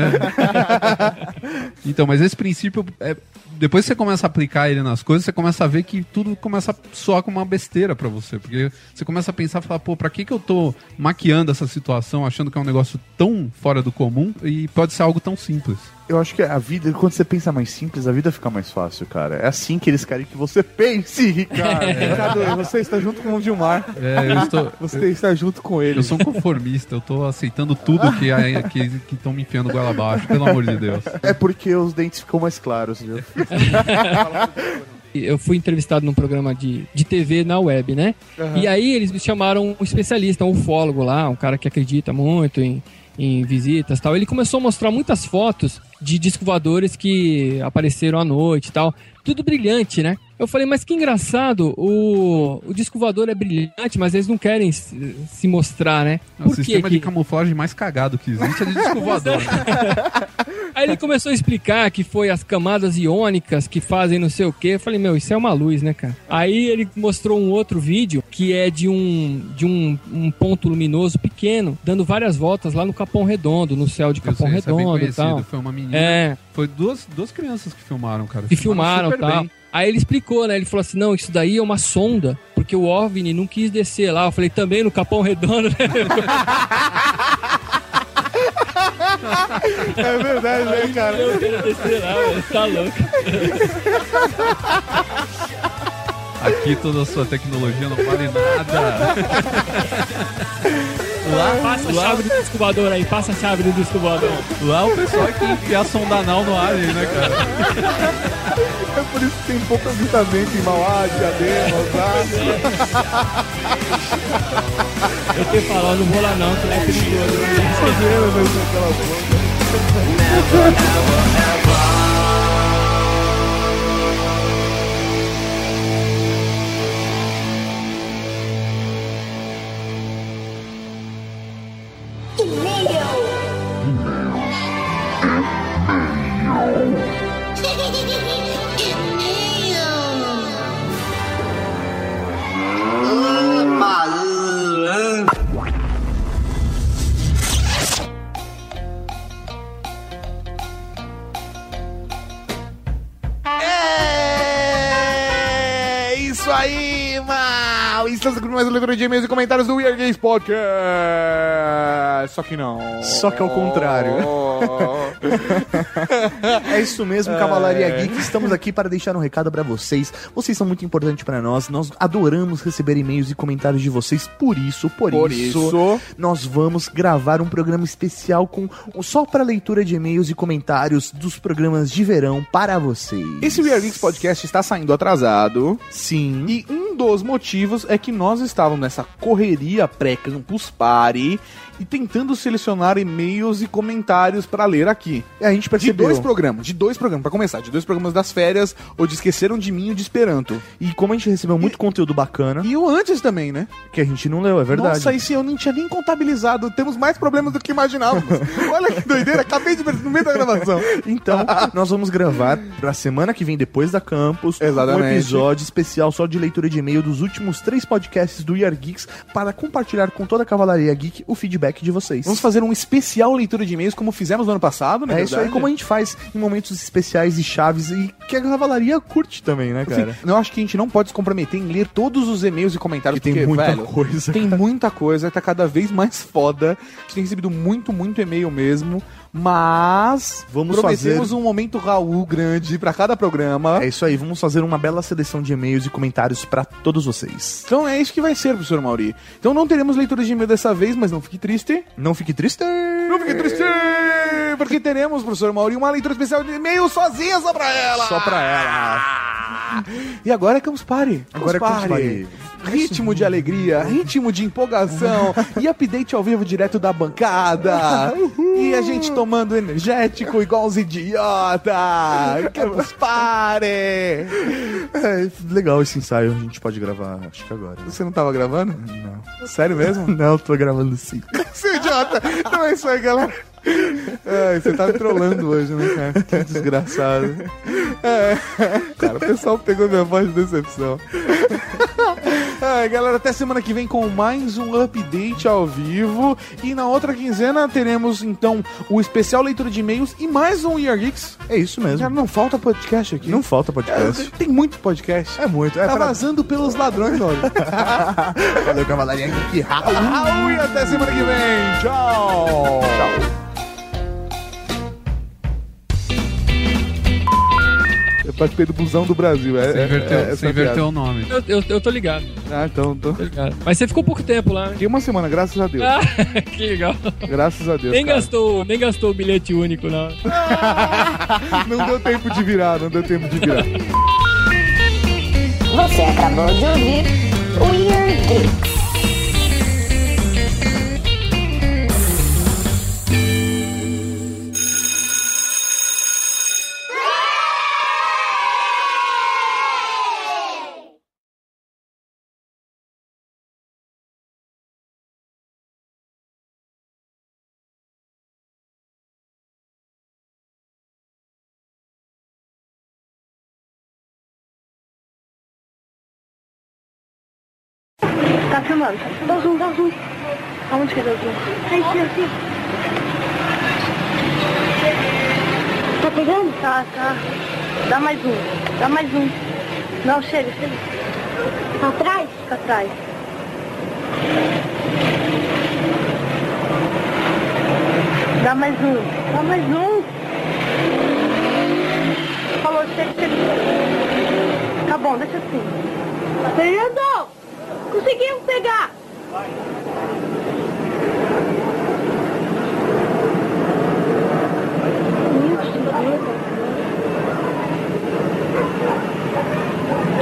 Então, mas esse princípio, é, depois que você começa a aplicar ele nas coisas, você começa a ver que tudo começa a soar como uma besteira pra você. Porque você começa a pensar, falar, pô, pra que que eu tô maquiando essa situação, achando que é um negócio tão fora do comum e pode ser algo tão simples. Eu acho que a vida, quando você pensa mais simples, a vida fica mais fácil, cara. É assim que eles querem que você pense, Ricardo. Ricardo, você está junto com o Gilmar. É, eu estou... Você está junto com ele. Eu sou um conformista, eu tô aceitando tudo que estão que, que me enfiando goela abaixo, pelo amor de Deus. É porque os dentes ficam mais claros, viu? Eu fui entrevistado num programa de, de TV na web, né? Aham. E aí eles me chamaram um especialista, um ufólogo lá, um cara que acredita muito em, em visitas e tal. Ele começou a mostrar muitas fotos de disco voadores que apareceram à noite e tal. Tudo brilhante, né? Eu falei, mas que engraçado, o, o disco voador é brilhante, mas eles não querem se, se mostrar, né? É o sistema de camuflagem mais cagado que existe é de disco voador. né? Aí ele começou a explicar que foi as camadas iônicas que fazem não sei o que. Eu falei, meu, isso é uma luz, né, cara? Aí ele mostrou um outro vídeo que é de um de um, um ponto luminoso pequeno, dando várias voltas lá no Capão Redondo, no céu de Capão sei, isso é Redondo e tal. Foi uma menina. É. Foi duas, duas crianças que filmaram, cara. Que filmaram super tal. bem. Aí ele explicou, né? Ele falou assim: não, isso daí é uma sonda, porque o OVNI não quis descer lá. Eu falei, também no Capão Redondo, né? É verdade, né, cara? Eu quero descer lá, velho. Tá louco. Aqui toda a sua tecnologia não vale nada. Lá, passa a chave do disco voador aí, passa a chave do disco voador. Lá o pessoal que enfia a sonda anal no ar aí, né, cara? Por isso que tem pouco avistamento em Mauá, Diadema, Osasco. Eu tenho falado, não vou lá não, que lá é perigoso. Aquela boca. mal! Estamos aqui com mais uma leitura de e-mails e comentários do We Are Gays Podcast. Só que não. Só que ao contrário. é isso mesmo, Cavalaria É. Geek. Estamos aqui para deixar um recado para vocês. Vocês são muito importantes para nós. Nós adoramos receber e-mails e comentários de vocês. Por isso, por, Por isso, isso. nós vamos gravar um programa especial com só para leitura de e-mails e comentários dos programas de verão para vocês. Esse We Are Geeks Podcast está saindo atrasado. Sim. E um dos motivos é que nós estávamos nessa correria pré-campus party e tentando selecionar e-mails e comentários para ler aqui. E a gente percebeu. De dois programas, de dois programas, para começar, de dois programas das férias, ou de Esqueceram de Mim ou de Esperanto. E como a gente recebeu muito conteúdo bacana. E o antes também, né? Que a gente não leu, é verdade. Nossa, esse eu não tinha nem contabilizado. Temos mais problemas do que imaginávamos. Olha que doideira, acabei de ver no meio da gravação. Então, nós vamos gravar pra semana que vem, depois da campus, um Exatamente. episódio especial só de leitura de e-mail dos últimos três podcasts do Year Geeks para compartilhar com toda a Cavalaria Geek o feedback de vocês. Vamos fazer um especial leitura de e-mails como fizemos no ano passado, né? É isso aí, como a gente faz em momentos especiais e chaves e que a Cavalaria curte também, né, cara? Assim, eu acho que a gente não pode se comprometer em ler todos os e-mails e comentários, Que tem porque, muita velho, coisa, Tem cara. muita coisa, tá cada vez mais foda. A gente tem recebido muito, muito e-mail mesmo. Mas Vamos prometemos fazer- um momento Raul grande pra cada programa. É isso aí, vamos fazer uma bela seleção de e-mails e comentários pra todos vocês. Então é isso que vai ser, professor Mauri. Então não teremos leitura de e-mail dessa vez, mas não fique triste. Não fique triste! Não fique triste! Porque teremos, professor Mauri, uma leitura especial de e-mail sozinha só pra ela! Só pra ela! E agora é Campus Party. Agora é Campus Party. Ritmo de alegria, ritmo de empolgação e update ao vivo direto da bancada. E a gente tomando energético igual os idiotas. Campus Party. É legal esse ensaio, a gente pode gravar, acho que agora. Você não tava gravando? Não. Sério mesmo? Não, tô gravando sim. Seu idiota! Então é isso aí, galera. Ai, você tá me trollando hoje, né, cara? Que desgraçado. É. Cara, o pessoal pegou minha voz de decepção. Ai, galera, até semana que vem com mais um update ao vivo. E na outra quinzena teremos, então, o especial leitura de e-mails e mais um Year Geeks. É isso mesmo. Cara, não falta podcast aqui. Não falta podcast. É, tem muito podcast. É muito. É tá pra- vazando pelos ladrões, olha. Valeu, Cavalaria Geek. Raul, e até semana que vem. Tchau. Tchau. Participei do busão do Brasil. É, Você é- inverteu, é você inverteu o nome. Eu, eu, eu tô ligado. Ah, então. tô... Tô ligado. Mas você ficou pouco tempo lá, né? Fiquei uma semana, graças a Deus. Ah, que legal. Graças a Deus. Nem cara. gastou, nem gastou o bilhete único, não. Não deu tempo de virar, não deu tempo de virar. Você acabou de ouvir o Year Geeks. Tá filmando. Dá zoom, dá zoom. Aonde que dá zoom? Aqui, aqui. Tá pegando? Tá, tá. Dá mais um. Dá mais um. Não, chega, chega. Pra trás? Pra trás. Dá mais um. Dá mais um. Falou, chega, chega. Tá bom, deixa assim. Fernando! Conseguimos pegar!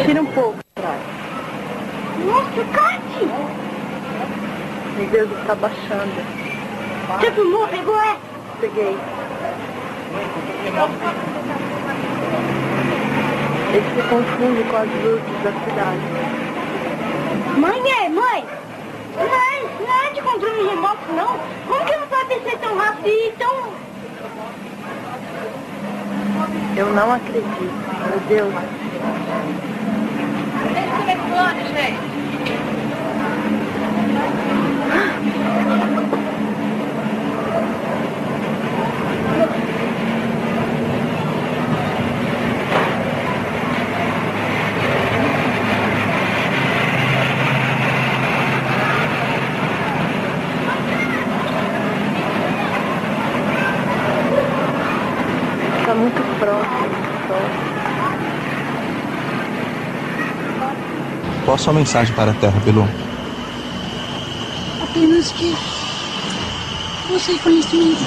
Tira um pouco. Nossa, Cate! Meu Deus, está baixando. Você filmou? Pegou é? Peguei. Ele se confunde com as luzes da cidade. Mãe, é, mãe! Mãe, não é de controle remoto, não. Como que não pode descer tão rápido e tão... Eu não acredito. Meu Deus. muito Qual a sua mensagem para a Terra, Bilu? Apenas que você é conhecimento.